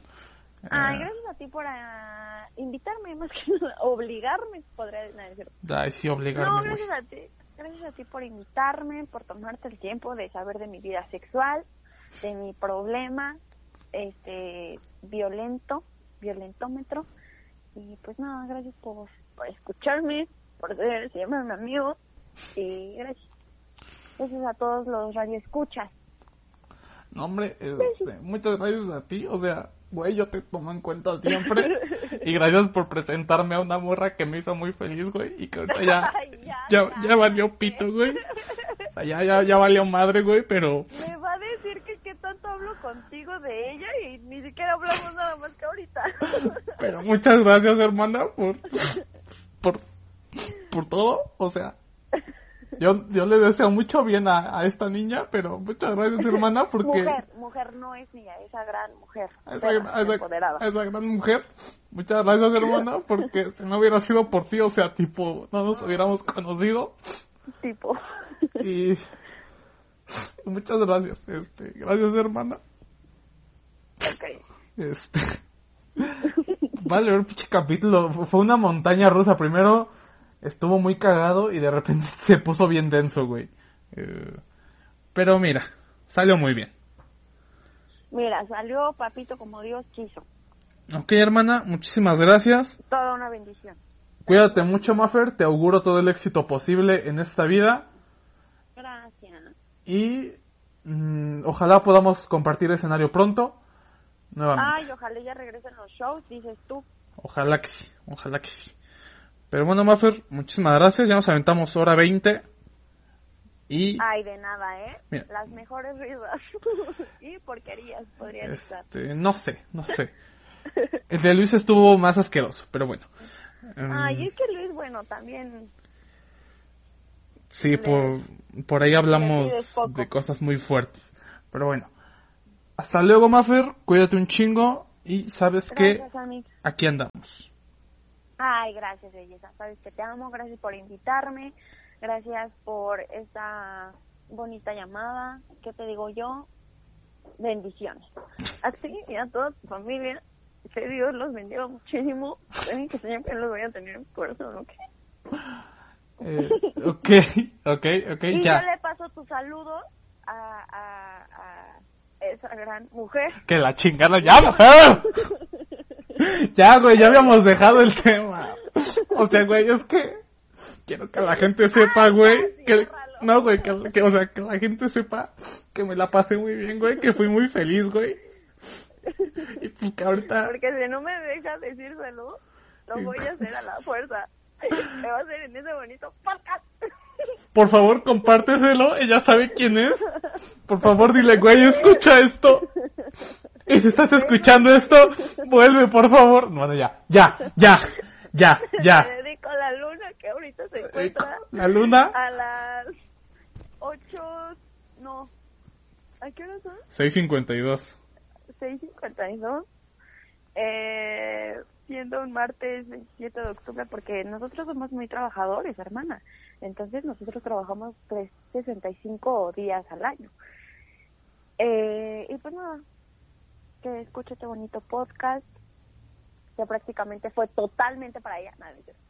Ay, Eh, gracias a ti por ah, invitarme, más que obligarme, podría decir. Ay, sí, No, obligarme, güey. gracias a ti. Gracias a ti por invitarme, por tomarte el tiempo de saber de mi vida sexual, de mi problema, este, violento, violentómetro. Y pues nada, gracias por, por escucharme, por ser, siempre mi amigo. Y gracias. Gracias a todos los radioescuchas. No, hombre, este, muchas gracias a ti. O sea, güey, yo te tomo en cuenta siempre. y gracias por presentarme a una morra que me hizo muy feliz, güey. Y que ahorita ya, ya, ya, ya, valió pito, güey. O sea, ya, ya, ya valió madre, güey, pero... Me va a decir que qué tanto hablo contigo de ella y ni siquiera hablamos nada más que ahorita. Pero muchas gracias, hermana, por... Por, por todo. O sea, yo, yo le deseo mucho bien a, a esta niña, pero muchas gracias, hermana, porque... Mujer, mujer no es niña, esa gran mujer. a esa, a esa- empoderada. a esa gran mujer. Muchas gracias, hermana, porque si no hubiera sido por ti, o sea, tipo, no nos hubiéramos conocido. Tipo. Y muchas gracias, este, gracias, hermana. ok. Este, vale, el pinche capítulo, fue una montaña rusa. Primero estuvo muy cagado y de repente se puso bien denso, güey. Eh, pero mira, salió muy bien. Mira, salió papito como Dios quiso. Ok, hermana, muchísimas gracias. Toda una bendición. Cuídate mucho, Maffer. Te auguro todo el éxito posible en esta vida. Gracias. Y mm, ojalá podamos compartir escenario pronto. Nuevamente. Ay, ojalá ya regresen los shows, dices tú. Ojalá que sí. Ojalá que sí. Pero bueno, Maffer, muchísimas gracias. Ya nos aventamos hora 20. Y Ay, de nada, ¿eh? Mira. Las mejores risas. y porquerías, podría estar. este, no sé, no sé. El de Luis estuvo más asqueroso, pero bueno. Em, Ay, es que Luis, bueno, también. Sí, por, por ahí hablamos de cosas muy fuertes. Pero bueno. Hasta luego, Maffer. Cuídate un chingo. Y sabes que Gracias, Ami. aquí andamos. Ay, gracias, belleza. Sabes que te amo. Gracias por invitarme. Gracias por esta bonita llamada. ¿Qué te digo yo? Bendiciones. A ti y a toda tu familia. Que Dios los bendiga muchísimo. Que siempre los voy a tener en mi corazón, ¿ok? Eh, ok, ok, ok, Y ya. yo le paso tus saludos a, a, a esa gran mujer. Que la chingada ya, mujer. ya, güey, ya habíamos dejado el tema. O sea, güey, es que quiero que la gente sepa, güey, que no, güey, que, que- o sea, que la gente sepa que me la pasé muy bien, güey, que fui muy feliz, güey. Y pues que ahorita Porque si no me dejas decírselo, lo voy a hacer a la fuerza. Me va a hacer en ese bonito podcast. Por favor, compárteselo. Ella sabe quién es. Por favor, dile, güey, escucha esto. Y si estás escuchando esto, vuelve, por favor. Bueno, ya, ya, ya, ya, ya. Le dedico a la luna que ahorita se encuentra La luna, a las 8, no, ¿a qué hora son? 652. 6.52. Eh, siendo un martes 27 de octubre, porque nosotros somos muy trabajadores, hermana. Entonces nosotros trabajamos 365 días al año. Eh, y pues nada, que escuche este bonito podcast, que prácticamente fue totalmente para ella. Nada, cierto.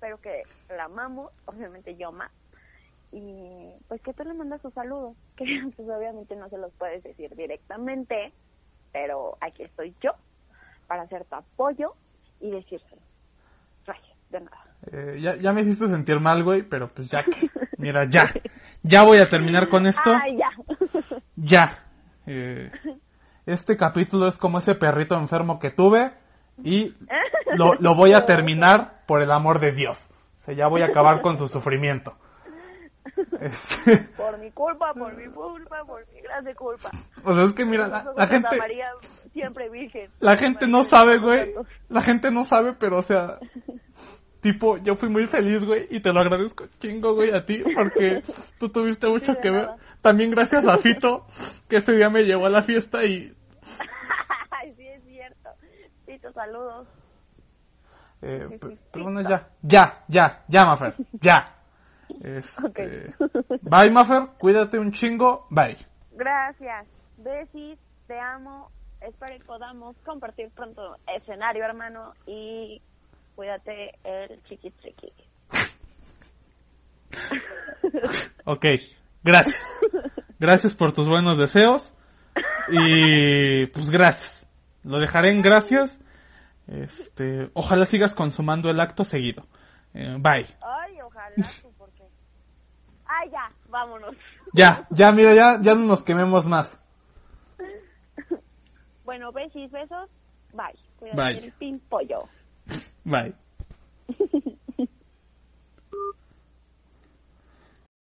pero que la amamos, obviamente yo más. Y pues que tú le mandas sus saludos, que pues obviamente no se los puedes decir directamente, pero aquí estoy yo para hacer tu apoyo y decírselo. Gracias, de nada. Eh, ya, ya me hiciste sentir mal, güey, pero pues ya que, mira, ya, ya voy a terminar con esto. Ya. Ya. Eh, este capítulo es como ese perrito enfermo que tuve y lo, lo voy a terminar por el amor de Dios. O sea, ya voy a acabar con su sufrimiento. Este, Por mi culpa, por mi culpa, por mi grande culpa. o sea, es que mira, la, la Santa gente, María siempre virgen. la gente no sabe, güey. La gente no sabe, pero o sea, tipo, yo fui muy feliz, güey, y te lo agradezco chingo, güey, a ti, porque tú tuviste mucho que ver. También gracias a Fito, que este día me llevó a la fiesta y sí, es cierto. Tito, saludos. Eh, Sí, pe- sí, pero sí, bueno, está. ya, ya, ya, ya, Mafer, ya. Este, Bye, Mafer, cuídate un chingo, bye. Gracias. Besis, te amo. Espero que podamos compartir pronto escenario, hermano. Y cuídate el chiqui chiqui. Ok, gracias. Gracias por tus buenos deseos. Y pues gracias. Lo dejaré en gracias. Este, ojalá sigas consumando el acto seguido. Eh, bye. Ay, ojalá porque. Ay, ya, vámonos. Ya, ya, mira, ya, ya no nos quememos más. Bueno, besis, besos. Bye. Cuídate Bye. el pin pollo. Bye.